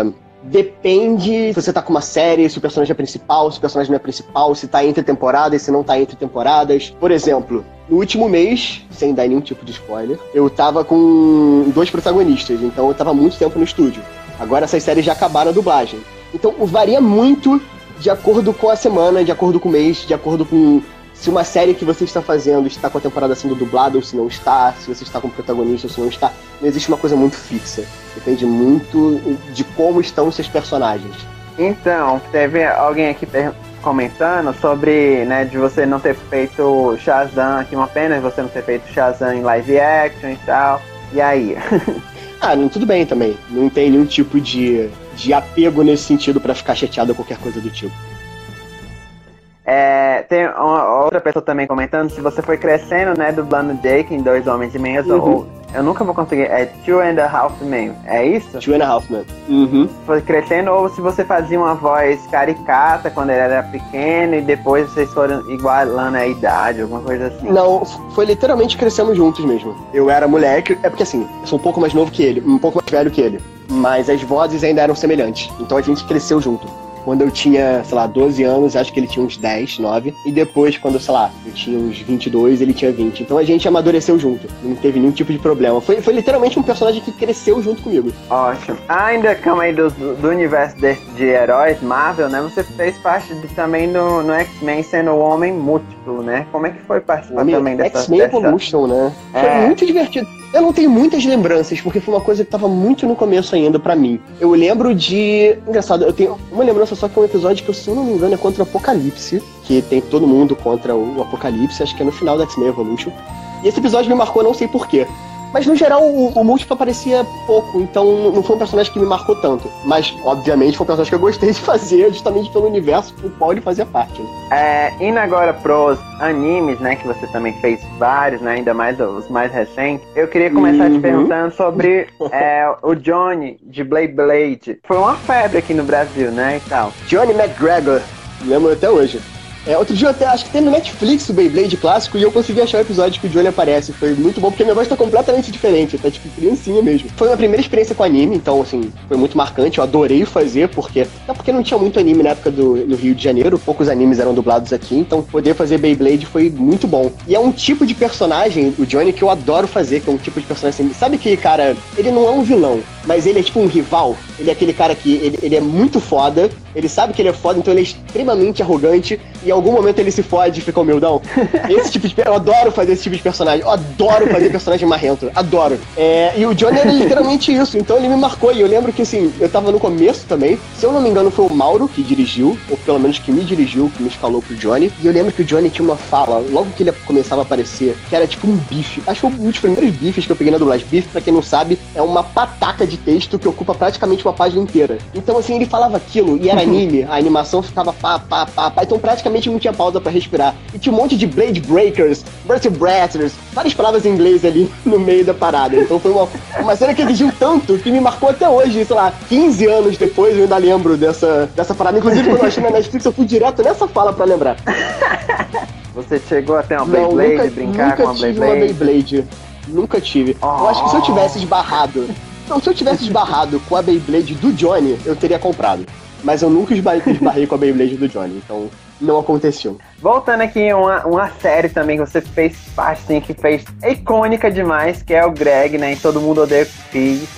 depende se você tá com uma série, se o personagem é principal, se o personagem não é principal, se tá entre temporadas, se não tá entre temporadas. Por exemplo, no último mês, sem dar nenhum tipo de spoiler, eu tava com dois protagonistas, então eu tava muito tempo no estúdio. Agora essas séries já acabaram a dublagem. Então varia muito de acordo com a semana, de acordo com o mês, de acordo com se uma série que você está fazendo está com a temporada sendo dublada ou se não está, se você está com o protagonista ou se não está. Não existe uma coisa muito fixa. Depende muito de como estão os seus personagens. Então, teve alguém aqui comentando sobre, né, de você não ter feito Shazam, que uma pena você não ter feito Shazam em live action e tal. E aí? [laughs] ah, não, tudo bem também. Não tem nenhum tipo de, de apego nesse sentido para ficar chateado ou qualquer coisa do tipo. É, tem uma, outra pessoa também comentando se você foi crescendo, né, dublando Jake em Dois Homens e Meio, uhum. ou eu nunca vou conseguir. É Two and a Half Men. É isso? Two and a Half Men. Uhum. Foi crescendo, ou se você fazia uma voz caricata quando ele era pequeno e depois vocês foram igualando a idade, alguma coisa assim. Não, foi literalmente crescendo juntos mesmo. Eu era moleque, é porque assim, eu sou um pouco mais novo que ele, um pouco mais velho que ele. Mas as vozes ainda eram semelhantes. Então a gente cresceu junto quando eu tinha, sei lá, 12 anos, acho que ele tinha uns 10, 9. E depois, quando, sei lá, eu tinha uns 22, ele tinha 20. Então a gente amadureceu junto. Não teve nenhum tipo de problema. Foi, foi literalmente um personagem que cresceu junto comigo. Ótimo. Ainda, calma aí, do, do universo de, de heróis Marvel, né? Você fez parte de, também do, no X-Men sendo o Homem Múltiplo, né? Como é que foi participar também dessa... X-Men dessa... Evolution, né? É. Foi muito divertido. Eu não tenho muitas lembranças, porque foi uma coisa que tava muito no começo ainda para mim. Eu lembro de. Engraçado, eu tenho uma lembrança só que é um episódio que, se eu não me engano, é contra o Apocalipse, que tem todo mundo contra o Apocalipse, acho que é no final da X-Men Evolution. E esse episódio me marcou, não sei porquê. Mas no geral o, o múltiplo aparecia pouco, então não foi um personagem que me marcou tanto. Mas, obviamente, foi um personagem que eu gostei de fazer, justamente pelo universo do qual ele fazia parte. É, indo agora pros animes, né? Que você também fez vários, né? Ainda mais os mais recentes. Eu queria começar uhum. te perguntando sobre [laughs] é, o Johnny de Blade Blade. Foi uma febre aqui no Brasil, né? E tal. Johnny McGregor, lembro até hoje. É, outro dia até, acho que tem no Netflix o Beyblade clássico e eu consegui achar o episódio que o Johnny aparece. Foi muito bom, porque minha voz tá completamente diferente, tá tipo criancinha mesmo. Foi minha primeira experiência com anime, então assim, foi muito marcante, eu adorei fazer, porque. Até porque não tinha muito anime na época do no Rio de Janeiro, poucos animes eram dublados aqui, então poder fazer Beyblade foi muito bom. E é um tipo de personagem, o Johnny, que eu adoro fazer, que é um tipo de personagem assim. Sabe que, cara, ele não é um vilão, mas ele é tipo um rival. Ele é aquele cara que ele, ele é muito foda, ele sabe que ele é foda, então ele é extremamente arrogante e em algum momento ele se fode e fica humildão. Esse tipo de. Eu adoro fazer esse tipo de personagem. Eu adoro fazer personagem marrento. Adoro. É, e o Johnny era literalmente isso, então ele me marcou. E eu lembro que assim, eu tava no começo também. Se eu não me engano, foi o Mauro que dirigiu, ou pelo menos que me dirigiu, que me escalou pro Johnny. E eu lembro que o Johnny tinha uma fala, logo que ele começava a aparecer, que era tipo um bife. Acho que foi um dos primeiros bifes que eu peguei na dublagem. Bife, pra quem não sabe, é uma pataca de texto que ocupa praticamente uma página inteira. Então, assim, ele falava aquilo e era [laughs] anime, a animação ficava pá, pá, pá, pá. Então praticamente não tinha pausa para respirar. E tinha um monte de Blade Breakers, Vertebrats, várias palavras em inglês ali [laughs] no meio da parada. Então foi uma, uma cena que exigiu tanto que me marcou até hoje, sei lá, 15 anos depois eu ainda lembro dessa, dessa parada. Inclusive, quando eu achei na Netflix, eu fui direto nessa fala para lembrar. [laughs] Você chegou até uma Beyblade, nunca, brincar nunca com uma tive Beyblade? uma Beyblade. Nunca tive. Oh. Eu acho que se eu tivesse esbarrado. Não, se eu tivesse esbarrado com a Beyblade do Johnny, eu teria comprado. Mas eu nunca esbarrei com a Beyblade do Johnny, então não aconteceu. Voltando aqui, uma, uma série também que você fez parte, assim, que fez icônica demais, que é o Greg, né? E Todo Mundo Odeia Chris.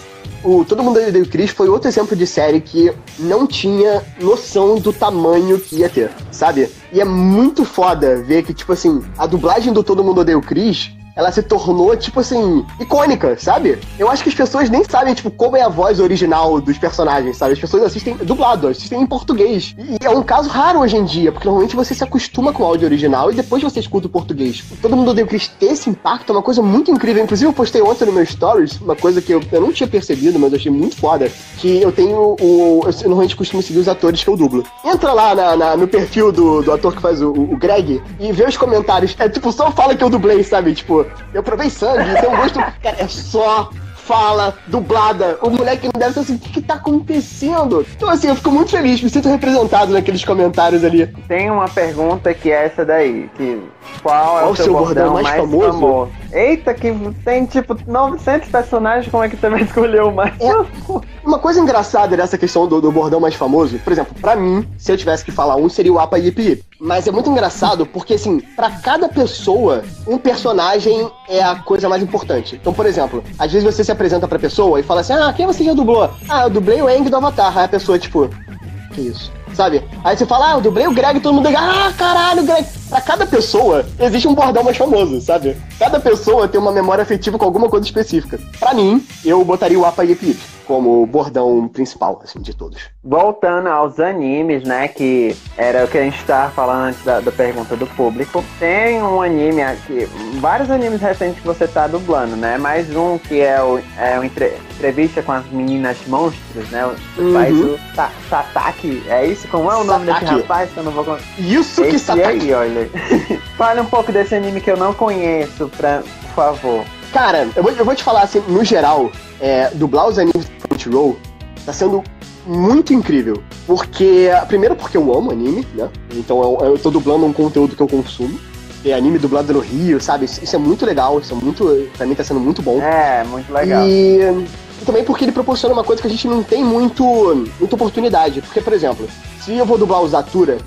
O Todo Mundo Odeia Chris foi outro exemplo de série que não tinha noção do tamanho que ia ter, sabe? E é muito foda ver que, tipo assim, a dublagem do Todo Mundo Odeia Chris ela se tornou, tipo assim, icônica, sabe? Eu acho que as pessoas nem sabem, tipo, como é a voz original dos personagens, sabe? As pessoas assistem dublado, assistem em português. E é um caso raro hoje em dia, porque normalmente você se acostuma com o áudio original e depois você escuta o português. Todo mundo odeia o Chris ter esse impacto, é uma coisa muito incrível. Inclusive, eu postei ontem no meu stories uma coisa que eu, eu não tinha percebido, mas eu achei muito foda, que eu tenho o... Eu normalmente costumo seguir os atores que eu dublo. Entra lá na, na, no perfil do, do ator que faz o, o Greg e vê os comentários. É tipo, só fala que eu dublei, sabe? Tipo, eu provei sangue, tem um gosto. [laughs] Cara, é só fala dublada. O moleque não deve assim, o que, que tá acontecendo? Então, assim, eu fico muito feliz, me sinto representado naqueles comentários ali. Tem uma pergunta que é essa daí, que qual é qual o seu, bordão, bordão mais, mais famoso? famoso? Eita, que tem tipo 900 personagens, como é que você vai [laughs] escolher o mais é, Uma coisa engraçada dessa questão do, do, bordão mais famoso, por exemplo, para mim, se eu tivesse que falar um, seria o Apa Yip Yip. Mas é muito engraçado porque, assim, para cada pessoa, um personagem é a coisa mais importante. Então, por exemplo, às vezes você se apresenta pra pessoa e fala assim: Ah, quem você já dublou? Ah, eu dublei o Eng do Avatar. Aí a pessoa, tipo, que isso? sabe? Aí você fala, ah, eu dublei o Greg, todo mundo ah, caralho, Greg. Pra cada pessoa, existe um bordão mais famoso, sabe? Cada pessoa tem uma memória afetiva com alguma coisa específica. Pra mim, eu botaria o Apa Yip Yip como o bordão principal, assim, de todos. Voltando aos animes, né, que era o que a gente estava falando antes da, da, pergunta do público, tem um anime aqui, vários animes recentes que você tá dublando, né, mais um que é o, é o entre, Entrevista com as Meninas Monstros, né, uhum. faz o Sa Sataki, é isso? Como é o nome Sataki. desse rapaz que eu não vou... Isso Esse que Sataki! aí, olha. [laughs] Fale um pouco desse anime que eu não conheço, pra, por favor. Cara, eu vou, eu vou te falar assim, no geral, é, dublar os animes do Crunchyroll tá sendo muito incrível. Porque, primeiro porque eu amo anime, né? Então eu, eu tô dublando um conteúdo que eu consumo. É anime dublado no Rio, sabe? Isso, isso, é muito legal, isso é muito. Pra mim tá sendo muito bom. É, muito legal. E, e também porque ele proporciona uma coisa que a gente não tem muito, muita oportunidade. Porque, por exemplo, se eu vou dublar o Zatura,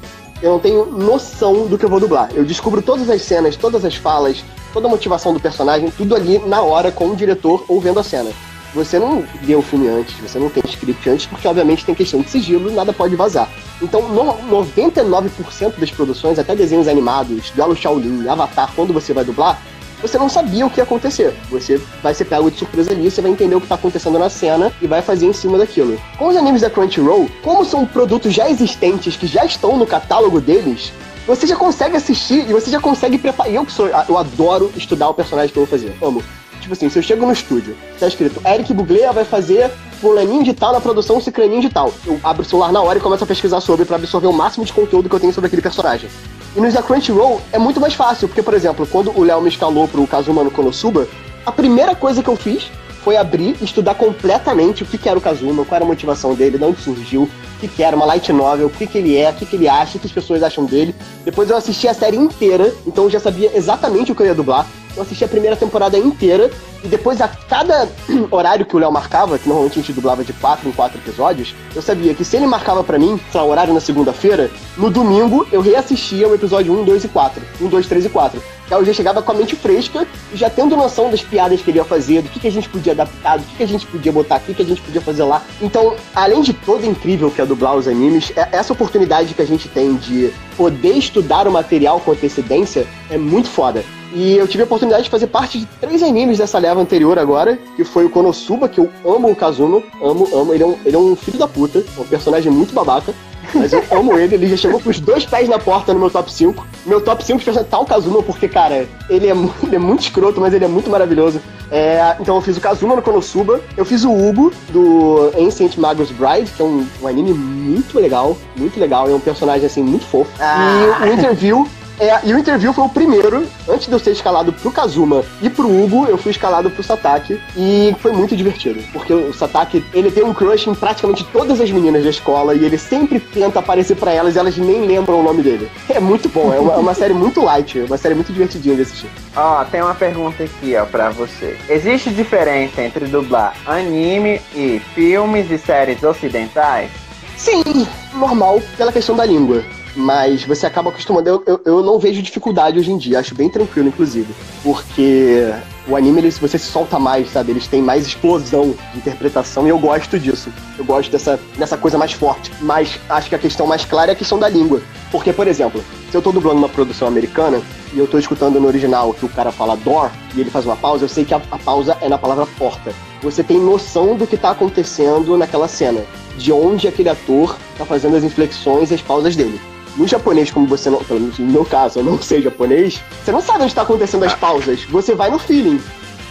eu não tenho noção do que eu vou dublar. Eu descubro todas as cenas, todas as falas, toda a motivação do personagem, tudo ali na hora com o diretor ou vendo a cena. Você não vê o filme antes, você não tem script antes, porque obviamente tem questão de sigilo, nada pode vazar. Então, no, 99% das produções, até desenhos animados, Duelo Shaolin, Avatar, quando você vai dublar, você não sabia o que ia acontecer. Você vai ser pego de surpresa ali, você vai entender o que está acontecendo na cena e vai fazer em cima daquilo. Com os animes da Crunchyroll, como são produtos já existentes que já estão no catálogo deles, você já consegue assistir e você já consegue preparar. Eu que sou, eu adoro estudar o personagem que eu vou fazer. Amo. Tipo assim, se eu chego no estúdio, tá escrito Eric Buglia vai fazer fulaninho de tal na produção, cicraninho de tal. Eu abro o celular na hora e começo a pesquisar sobre para absorver o máximo de conteúdo que eu tenho sobre aquele personagem. E nos da Crunchyroll é muito mais fácil, porque, por exemplo, quando o Léo me escalou pro Kazuma no Konosuba, a primeira coisa que eu fiz foi abrir e estudar completamente o que, que era o Kazuma, qual era a motivação dele, de onde surgiu, o que, que era uma light novel, o que, que ele é, o que, que ele acha, o que as pessoas acham dele. Depois eu assisti a série inteira, então eu já sabia exatamente o que eu ia dublar. Eu assisti a primeira temporada inteira e depois, a cada [clears throat] horário que o Léo marcava, que normalmente a gente dublava de 4 em 4 episódios, eu sabia que se ele marcava para mim, sei lá, horário na segunda-feira, no domingo eu reassistia o episódio 1, 2 e 4. 1, 2, 3 e 4. Que eu já chegava com a mente fresca e já tendo noção das piadas que ele ia fazer, do que, que a gente podia adaptar, do que, que a gente podia botar aqui, que a gente podia fazer lá. Então, além de todo incrível que é dublar os animes, é essa oportunidade que a gente tem de poder estudar o material com antecedência é muito foda. E eu tive a oportunidade de fazer parte de três animes dessa leva anterior agora, que foi o Konosuba, que eu amo o Kazuma, amo, amo. Ele é um, ele é um filho da puta, é um personagem muito babaca. Mas eu amo ele, ele já chegou com os dois pés na porta no meu top 5. Meu top 5 de tá o Kazuma, porque, cara, ele é, [laughs] ele é muito escroto, mas ele é muito maravilhoso. É, então eu fiz o Kazuma no Konosuba, eu fiz o Ubo do Ancient Magus Bride, que é um, um anime muito legal, muito legal, é um personagem assim muito fofo. Ah. E o Interview é, e o interview foi o primeiro, antes de eu ser escalado pro Kazuma e pro Hugo, eu fui escalado pro Sataki. E foi muito divertido. Porque o Sataki, ele tem um crush em praticamente todas as meninas da escola e ele sempre tenta aparecer para elas e elas nem lembram o nome dele. É muito bom, é uma, é uma série muito light, uma série muito divertidinha de assistir. Ó, oh, tem uma pergunta aqui, ó, pra você. Existe diferença entre dublar anime e filmes e séries ocidentais? Sim, normal, pela questão da língua mas você acaba acostumando. Eu, eu, eu, não vejo dificuldade hoje em dia, acho bem tranquilo, inclusive. Porque o anime, ele, você se solta mais, sabe? Eles têm mais explosão de interpretação e eu gosto disso. Eu gosto dessa, dessa coisa mais forte. Mas acho que a questão mais clara é a questão da língua. Porque, por exemplo, se eu tô dublando uma produção americana e eu tô escutando no original que o cara fala door e ele faz uma pausa, eu sei que a, a pausa é na palavra porta. Você tem noção do que tá acontecendo naquela cena. De onde aquele ator tá fazendo as inflexões e as pausas dele. No japonês, como você não, pelo menos no meu caso, eu não sei japonês, você não sabe onde está acontecendo as pausas, você vai no feeling.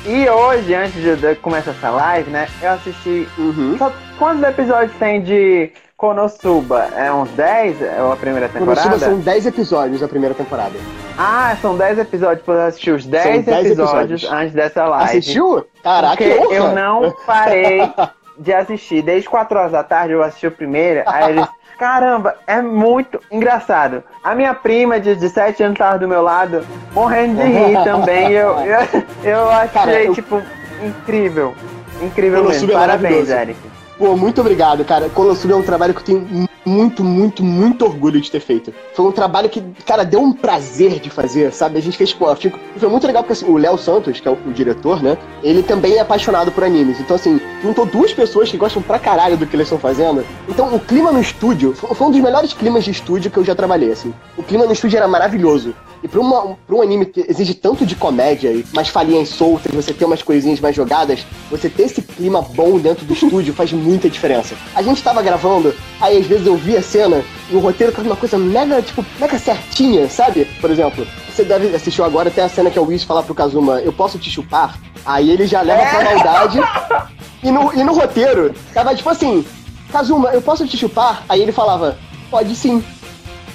E hoje, antes de começar essa live, né, eu assisti. Uhum. Só, quantos episódios tem de Konosuba? É uns 10? É a primeira temporada? Konosuba são 10 episódios a primeira temporada. Ah, são 10 episódios para assistir os 10, 10 episódios, episódios, antes dessa live. Assistiu? Caraca, Porque eu não parei [laughs] de assistir. Desde 4 horas da tarde eu assisti o primeiro, aí eles. Caramba, é muito engraçado. A minha prima de, de 7 anos tava do meu lado, morrendo de rir [laughs] também. Eu, eu, eu achei, Cara, eu... tipo, incrível. Incrível mesmo. É Parabéns, Eric. Pô, muito obrigado, cara. Colossub é um trabalho que eu tenho muito, muito, muito orgulho de ter feito. Foi um trabalho que, cara, deu um prazer de fazer, sabe? A gente fez, pô, fico... foi muito legal porque assim, o Léo Santos, que é o, o, diretor, né? Ele também é apaixonado por animes. Então, assim, juntou duas pessoas que gostam pra caralho do que eles estão fazendo. Então o clima no estúdio foi um dos melhores climas de estúdio que eu já trabalhei, assim. O clima no estúdio era maravilhoso. E pra, uma, pra um anime que exige tanto de comédia e umas falinhas soltas, você ter umas coisinhas mais jogadas, você ter esse clima bom dentro do [laughs] estúdio faz muita diferença. A gente tava gravando, aí às vezes eu via a cena e o roteiro tava uma coisa mega, tipo, mega certinha, sabe? Por exemplo, você deve assistir agora até a cena que é o Wiz falar pro Kazuma, eu posso te chupar? Aí ele já leva pra maldade. [laughs] E no, e no roteiro, tava tipo assim, Kazuma, eu posso te chupar? Aí ele falava, pode sim.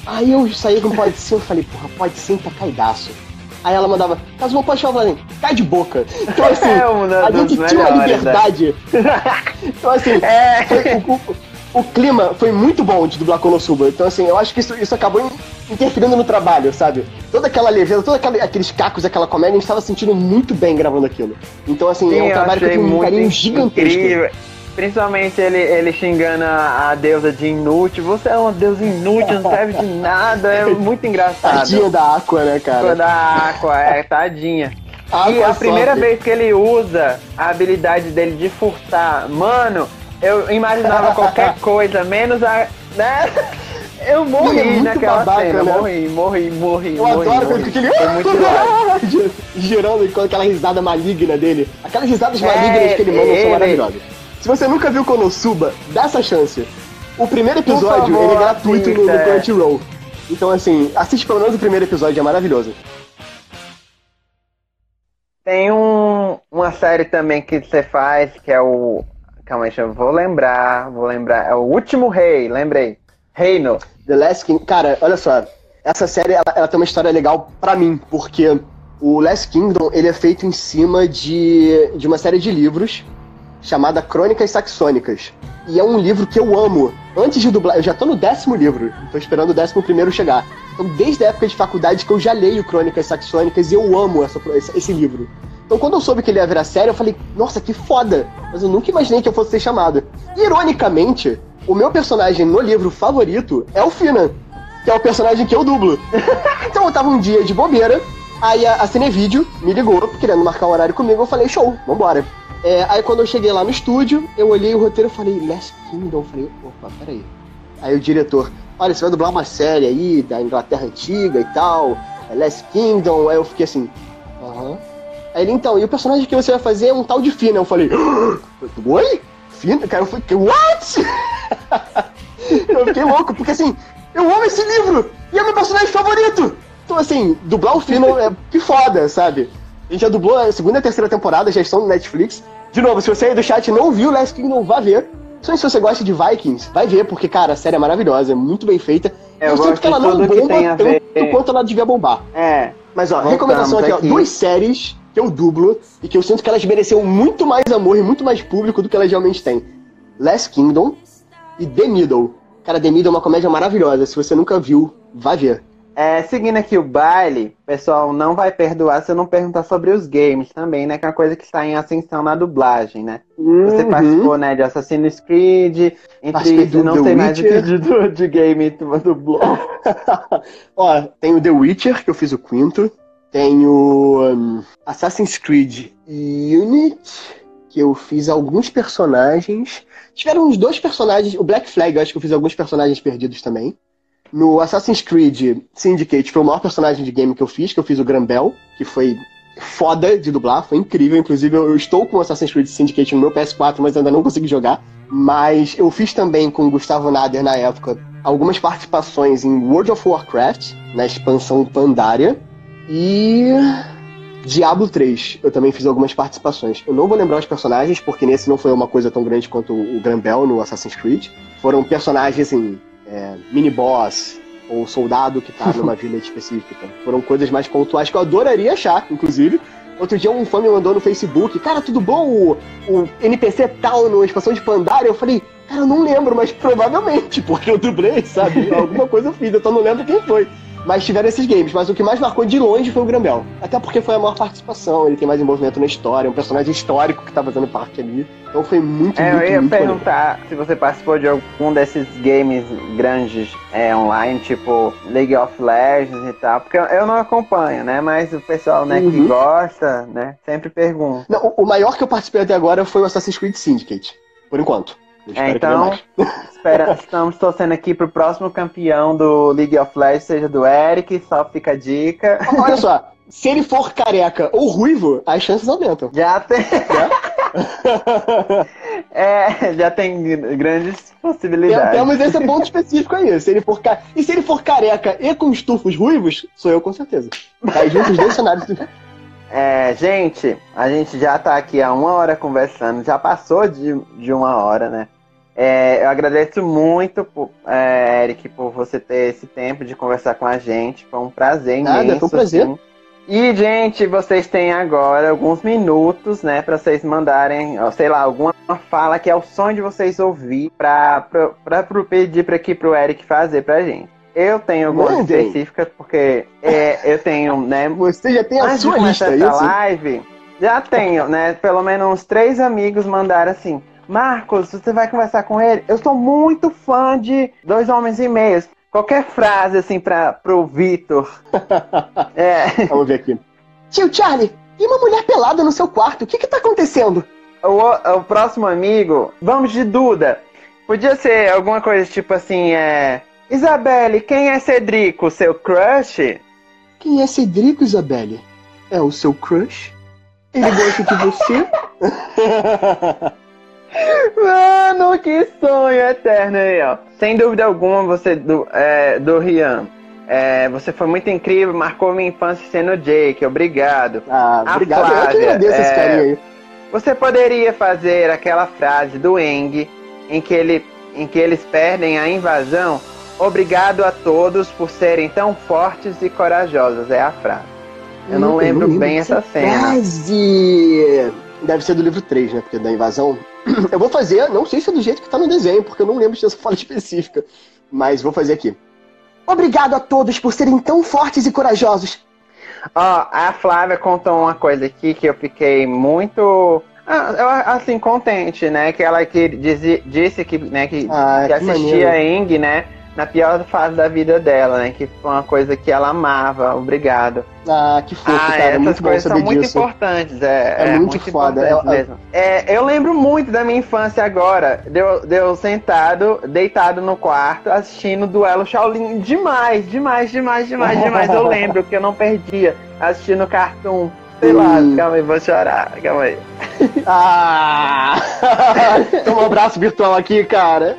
Aí eu saí com pode sim, eu falei, porra, pode sim, tá caidaço. Aí ela mandava, Kazuma, pode chupar? Eu cai de boca. Então assim, [laughs] É a gente tinha uma melhores, liberdade. [laughs] então assim, É. foi- o, o- o clima foi muito bom de dublar Konosuba. Então assim, eu acho que isso, isso acabou in- interferindo no trabalho, sabe? Toda aquela leveza, todos aqueles cacos, aquela comédia, a gente tava sentindo muito bem gravando aquilo. Então assim, Sim, é um trabalho que tenho um muito carinho gigantesco. incrível. Principalmente ele, ele xingando a, a deusa de inútil. Você é uma deusa inútil, não serve de nada. É muito engraçado. Tadinha da Aqua, né, cara? Toda a Aqua, é, tadinha. A e a primeira sofre. vez que ele usa a habilidade dele de furtar, mano, eu imaginava qualquer [laughs] coisa, menos a. Né? Eu é morri muito naquela babaca, cena, né? morri, morri, morri. Eu morri, adoro morri. aquele. Foi muito. [laughs] Girando com aquela risada maligna dele. Aquelas risadas É, malignas que ele manda ele- são maravilhosas. Se você nunca viu Konosuba, dá essa chance. O primeiro episódio favor, ele é gratuito no, no assista, é. Crunchyroll. Então, assim, assiste pelo menos o primeiro episódio, é maravilhoso. Tem um, uma série também que você faz, que é o. Calma aí, eu vou lembrar, vou lembrar. É o Último Rei, lembrei. Reino. The Last King. Cara, olha só. Essa série ela, ela tem uma história legal pra mim, porque o Last Kingdom ele é feito em cima de, de uma série de livros chamada Crônicas Saxônicas. E é um livro que eu amo. Antes de dublar, eu já tô no décimo livro, tô esperando o décimo primeiro chegar. Então, desde a época de faculdade que eu já leio Crônicas Saxônicas e eu amo essa, esse, livro. Então, quando eu soube que ele ia virar série, eu falei, nossa, que foda! Mas eu nunca imaginei que eu fosse ser chamado. Ironicamente, o meu personagem no livro favorito é o Finan, que é o personagem que eu dublo. [laughs] então, eu tava um dia de bobeira, aí a, a Cinevídeo me ligou, querendo marcar um horário comigo, eu falei, show, vambora. É, aí quando eu cheguei lá no estúdio, eu olhei o roteiro e falei, Last Kingdom. Eu falei, opa, peraí. Aí o diretor, olha, você vai dublar uma série aí da Inglaterra Antiga e tal, é Last Kingdom. Aí eu fiquei assim, aham. Aí ele, então, e o personagem que você vai fazer é um tal de Fina. Eu falei, [gasps] oi? Fina? Cara, eu fiquei, what? [laughs] eu fiquei louco, porque assim, eu amo esse livro e é meu personagem favorito. Então, assim, dublar o Fina é que foda, sabe? A gente já dublou a segunda e terceira temporada, já estão no Netflix. De novo, se você aí do chat não viu Last Kingdom, vá ver. Só se você gosta de Vikings, vai ver, porque, cara, a série é maravilhosa, é muito bem feita. Eu eu sinto que ela não bomba tanto quanto ela devia bombar. É. Mas, ó, Voltamos recomendação aqui, ó. aqui. Duas séries que eu dublo e que eu sinto que elas mereceram muito mais amor e muito mais público do que elas realmente têm. Last Kingdom e The Middle. Cara, The Middle é uma comédia maravilhosa. Se você nunca viu, vá ver. É, seguindo aqui o baile, pessoal, não vai perdoar se eu não perguntar sobre os games também, né? Que é uma coisa que está em ascensão na dublagem, né? Você Uhum. participou, né, de Assassin's Creed, entre do não The sei mais o que Witcher. de, de game tu dublou. [laughs] Ó, tem o The Witcher, que eu fiz o quinto. Tem o hum, Assassin's Creed Unity, que eu fiz alguns personagens. Tiveram uns dois personagens. O Black Flag, eu acho que eu fiz alguns personagens perdidos também. No Assassin's Creed Syndicate foi o maior personagem de game que eu fiz, que eu fiz o Grambel, que foi foda de dublar, foi incrível. Inclusive, eu estou com Assassin's Creed Syndicate no meu PS4, mas ainda não consegui jogar. Mas eu fiz também com o Gustavo Nader na época algumas participações em World of Warcraft, na expansão Pandaria, e Diablo 3. Eu também fiz algumas participações. Eu não vou lembrar os personagens, porque nesse não foi uma coisa tão grande quanto o Grambel no Assassin's Creed. Foram personagens assim, é, mini-boss, ou soldado que tá numa [laughs] vila específica. Foram coisas mais pontuais que eu adoraria achar, inclusive. Outro dia um fã me mandou no Facebook, cara, tudo bom? O, o NPC tal no expansão de Pandaria? Eu falei, cara, eu não lembro, mas provavelmente, [laughs] porque eu dublei, sabe? Alguma coisa eu fiz, eu só não lembro quem foi. Mas tiveram esses games, mas o que mais marcou de longe foi o Grambel. Até porque foi a maior participação, ele tem mais envolvimento na história, é um personagem histórico que tá fazendo parte ali. Então foi muito, É, muito, eu ia muito maneiro. perguntar se você participou de algum desses games grandes é, online, tipo League of Legends e tal, porque eu- não acompanho, né? Mas o pessoal né, que Uhum. gosta, né, sempre pergunta. Não, o- o maior que eu participei até agora foi o Assassin's Creed Syndicate, por enquanto. É, então, [laughs] espera, estamos torcendo aqui pro próximo campeão do League of Legends, seja do Eric, só fica a dica. Olha só, se ele for careca ou ruivo, as chances aumentam. Já tem, [laughs] é, já tem grandes possibilidades. Temos esse ponto específico aí. Se ele for ca... E se ele for careca e com estufos ruivos, sou eu com certeza. Tá juntos os dois cenários. É, gente, a gente já tá aqui há uma hora conversando, já passou de, de uma hora, né? É, eu agradeço muito, é, Eric, por você ter esse tempo de conversar com a gente. Foi um prazer Nada, imenso. foi um prazer. assim. E, gente, vocês têm agora alguns minutos, né, pra vocês mandarem, sei lá, alguma fala que é o sonho de vocês ouvir pro- pedir pra aqui pro Eric fazer pra gente. Eu tenho algumas Mandem. específicas, porque é, eu tenho, né, Você já tem a sua lista, é essa isso? live, já tenho, né? Pelo menos uns três amigos mandaram assim. Marcos, você vai conversar com ele? Eu sou muito fã de Dois Homens e Meios. Qualquer frase, assim, pra, pro Vitor. [laughs] É, Vamos ver aqui. Tio Charlie, e uma mulher pelada no seu quarto? O que que tá acontecendo? o, o próximo amigo, vamos de Duda. Podia ser alguma coisa tipo assim, é... Isabelle, quem é Cedrico? Seu crush? Quem é Cedrico Isabelle? É o seu crush? Ele gosta de você? [laughs] Mano, que sonho eterno aí, ó. Sem dúvida alguma, você do, é, do Rian. É, você foi muito incrível, marcou minha infância sendo Jake, obrigado. ah, A obrigado. eu que Flávia, agradeço esse é, carinho aí. Você poderia fazer aquela frase do Eng em que, ele, em que eles perdem a invasão? Obrigado a todos por serem tão fortes e corajosos, é a frase. Eu não lembro bem dessa essa cena. Frase. Deve ser do livro 3, né? Porque da invasão. [clears throat] Eu vou fazer, não sei se é do jeito que tá no desenho, porque eu não lembro dessa fala [laughs] específica. Mas vou fazer aqui. Obrigado a todos por serem tão fortes e corajosos. Ó, a Flávia contou uma coisa aqui que eu fiquei muito. ah, assim, contente, né? Que ela que dizi- disse que, né, que, Ah, que assistia a Ing, né? Na pior fase da vida dela, né? Que foi uma coisa que ela amava. Obrigado. Ah, que fofo, ah, cara. essas Muito coisas são muito disso. importantes. É, É muito foda. importante É- mesmo. É, eu lembro muito da minha infância agora. Deu, deu sentado, deitado no quarto, assistindo o duelo Shaolin. Demais, demais, demais, demais, demais. Eu lembro que eu não perdia assistindo Cartoon. Sei lá, Hum. calma aí, vou chorar. Calma aí. Ah! [laughs] Toma um abraço virtual aqui, cara.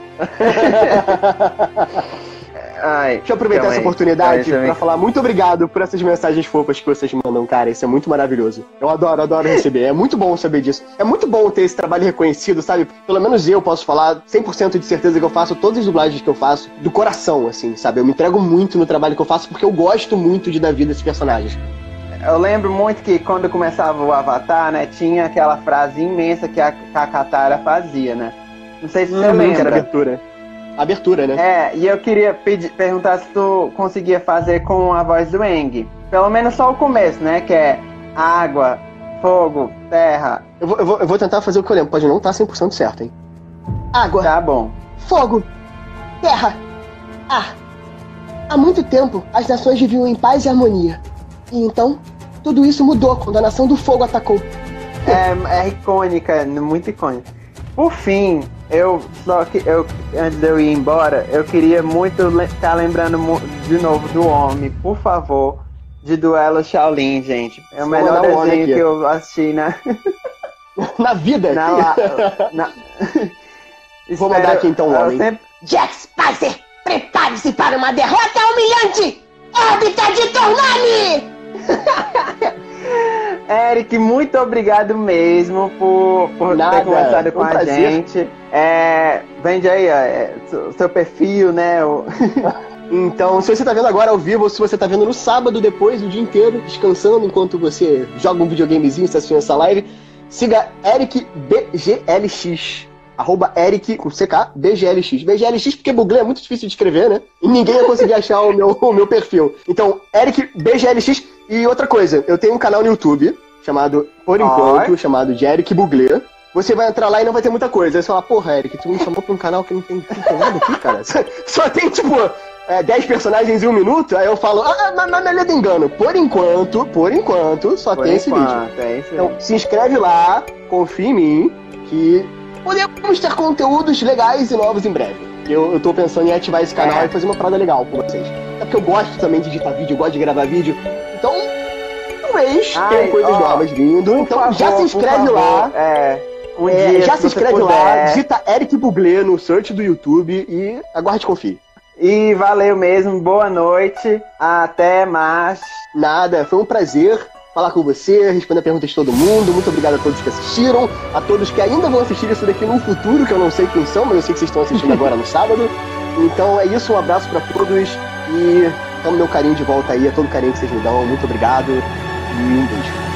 Ai, Deixa eu aproveitar calma essa aí. oportunidade ver. falar muito obrigado por essas mensagens fofas que vocês mandam, cara. Isso é muito maravilhoso. Eu adoro, adoro receber. É muito bom saber disso. É muito bom ter esse trabalho reconhecido, sabe? Pelo menos eu posso falar 100% de certeza que eu faço todas as dublagens que eu faço do coração, assim, sabe? Eu me entrego muito no trabalho que eu faço porque eu gosto muito de dar vida a esses personagens. Eu lembro muito que quando começava o Avatar, né, tinha aquela frase imensa que a, a Katara fazia, né? Não sei se você Uhum, que era lembra. abertura. Abertura, né? É, e eu queria pedir, perguntar se tu conseguia fazer com a voz do Eng. Pelo menos só o começo, né? Que é água, fogo, terra. Eu, vou, eu, vou, eu vou tentar fazer o que eu lembro. Pode não estar 100% certo, hein? Água. Tá bom. Fogo, terra, ar. Há muito tempo, as nações viviam em paz e harmonia. E então, tudo isso mudou quando a nação do fogo atacou. É, é icônica, muito icônica. Por fim, eu só que eu antes de eu ir embora, eu queria muito estar lembrando mu- de novo do homem, por favor, de Duelo Shaolin, gente. É o melhor desenho que eu assisti na [laughs] Na vida. na, la- na... [laughs] Vou mandar aqui, então, o homem. sempre- Jack Spicer, prepare-se para uma derrota humilhante! Órbita de Tornami! [laughs] Eric, muito obrigado mesmo por, por Nada, ter conversado com um a prazer. gente. É, vende aí ó, é, seu, seu perfil, né? o- [laughs] Então, se você tá vendo agora ao vivo, ou se você tá vendo no sábado depois, o dia inteiro, descansando enquanto você joga um videogamezinho, está assistindo essa live, siga Eric BGLX. arroba Eric, com CK, BGLX. BGLX porque Buglé é muito difícil de escrever, né? E ninguém ia conseguir achar o meu, [laughs] o meu perfil. Então, Eric, BGLX. E outra coisa, eu tenho um canal no YouTube, chamado, por enquanto, chamado de Eric Buglé. Você vai entrar lá e não vai ter muita coisa. Aí você fala, porra, Eric, tu me chamou pra um canal que não tem, não tem nada aqui, cara. Só, [laughs] só tem, tipo, é, 10 personagens em um minuto, aí eu falo, ah, mas, mas não é de engano. Por enquanto, por enquanto, só Por tem esse vídeo. enquanto, é isso Então, se inscreve lá, confia em mim, que podemos ter conteúdos legais e novos em breve. Eu, eu tô pensando em ativar esse canal É. e fazer uma parada legal com vocês. É porque eu gosto também de editar vídeo, eu gosto de gravar vídeo. Então, talvez Ai, tenha coisas ó, novas vindo. Então, favor, já se inscreve lá. É. Um É, já se inscreve lá, digita Eric Bublé no search do YouTube e aguarde e confie. E valeu mesmo, boa noite, até mais. Nada, foi um prazer falar com você, responder perguntas de todo mundo. Muito obrigado a todos que assistiram, a todos que ainda vão assistir isso daqui no futuro, que eu não sei quem são, mas eu sei que vocês estão assistindo [laughs] agora no sábado. Então é isso, um abraço pra todos e tamo meu carinho de volta aí, a todo carinho que vocês me dão. Muito obrigado e um beijo.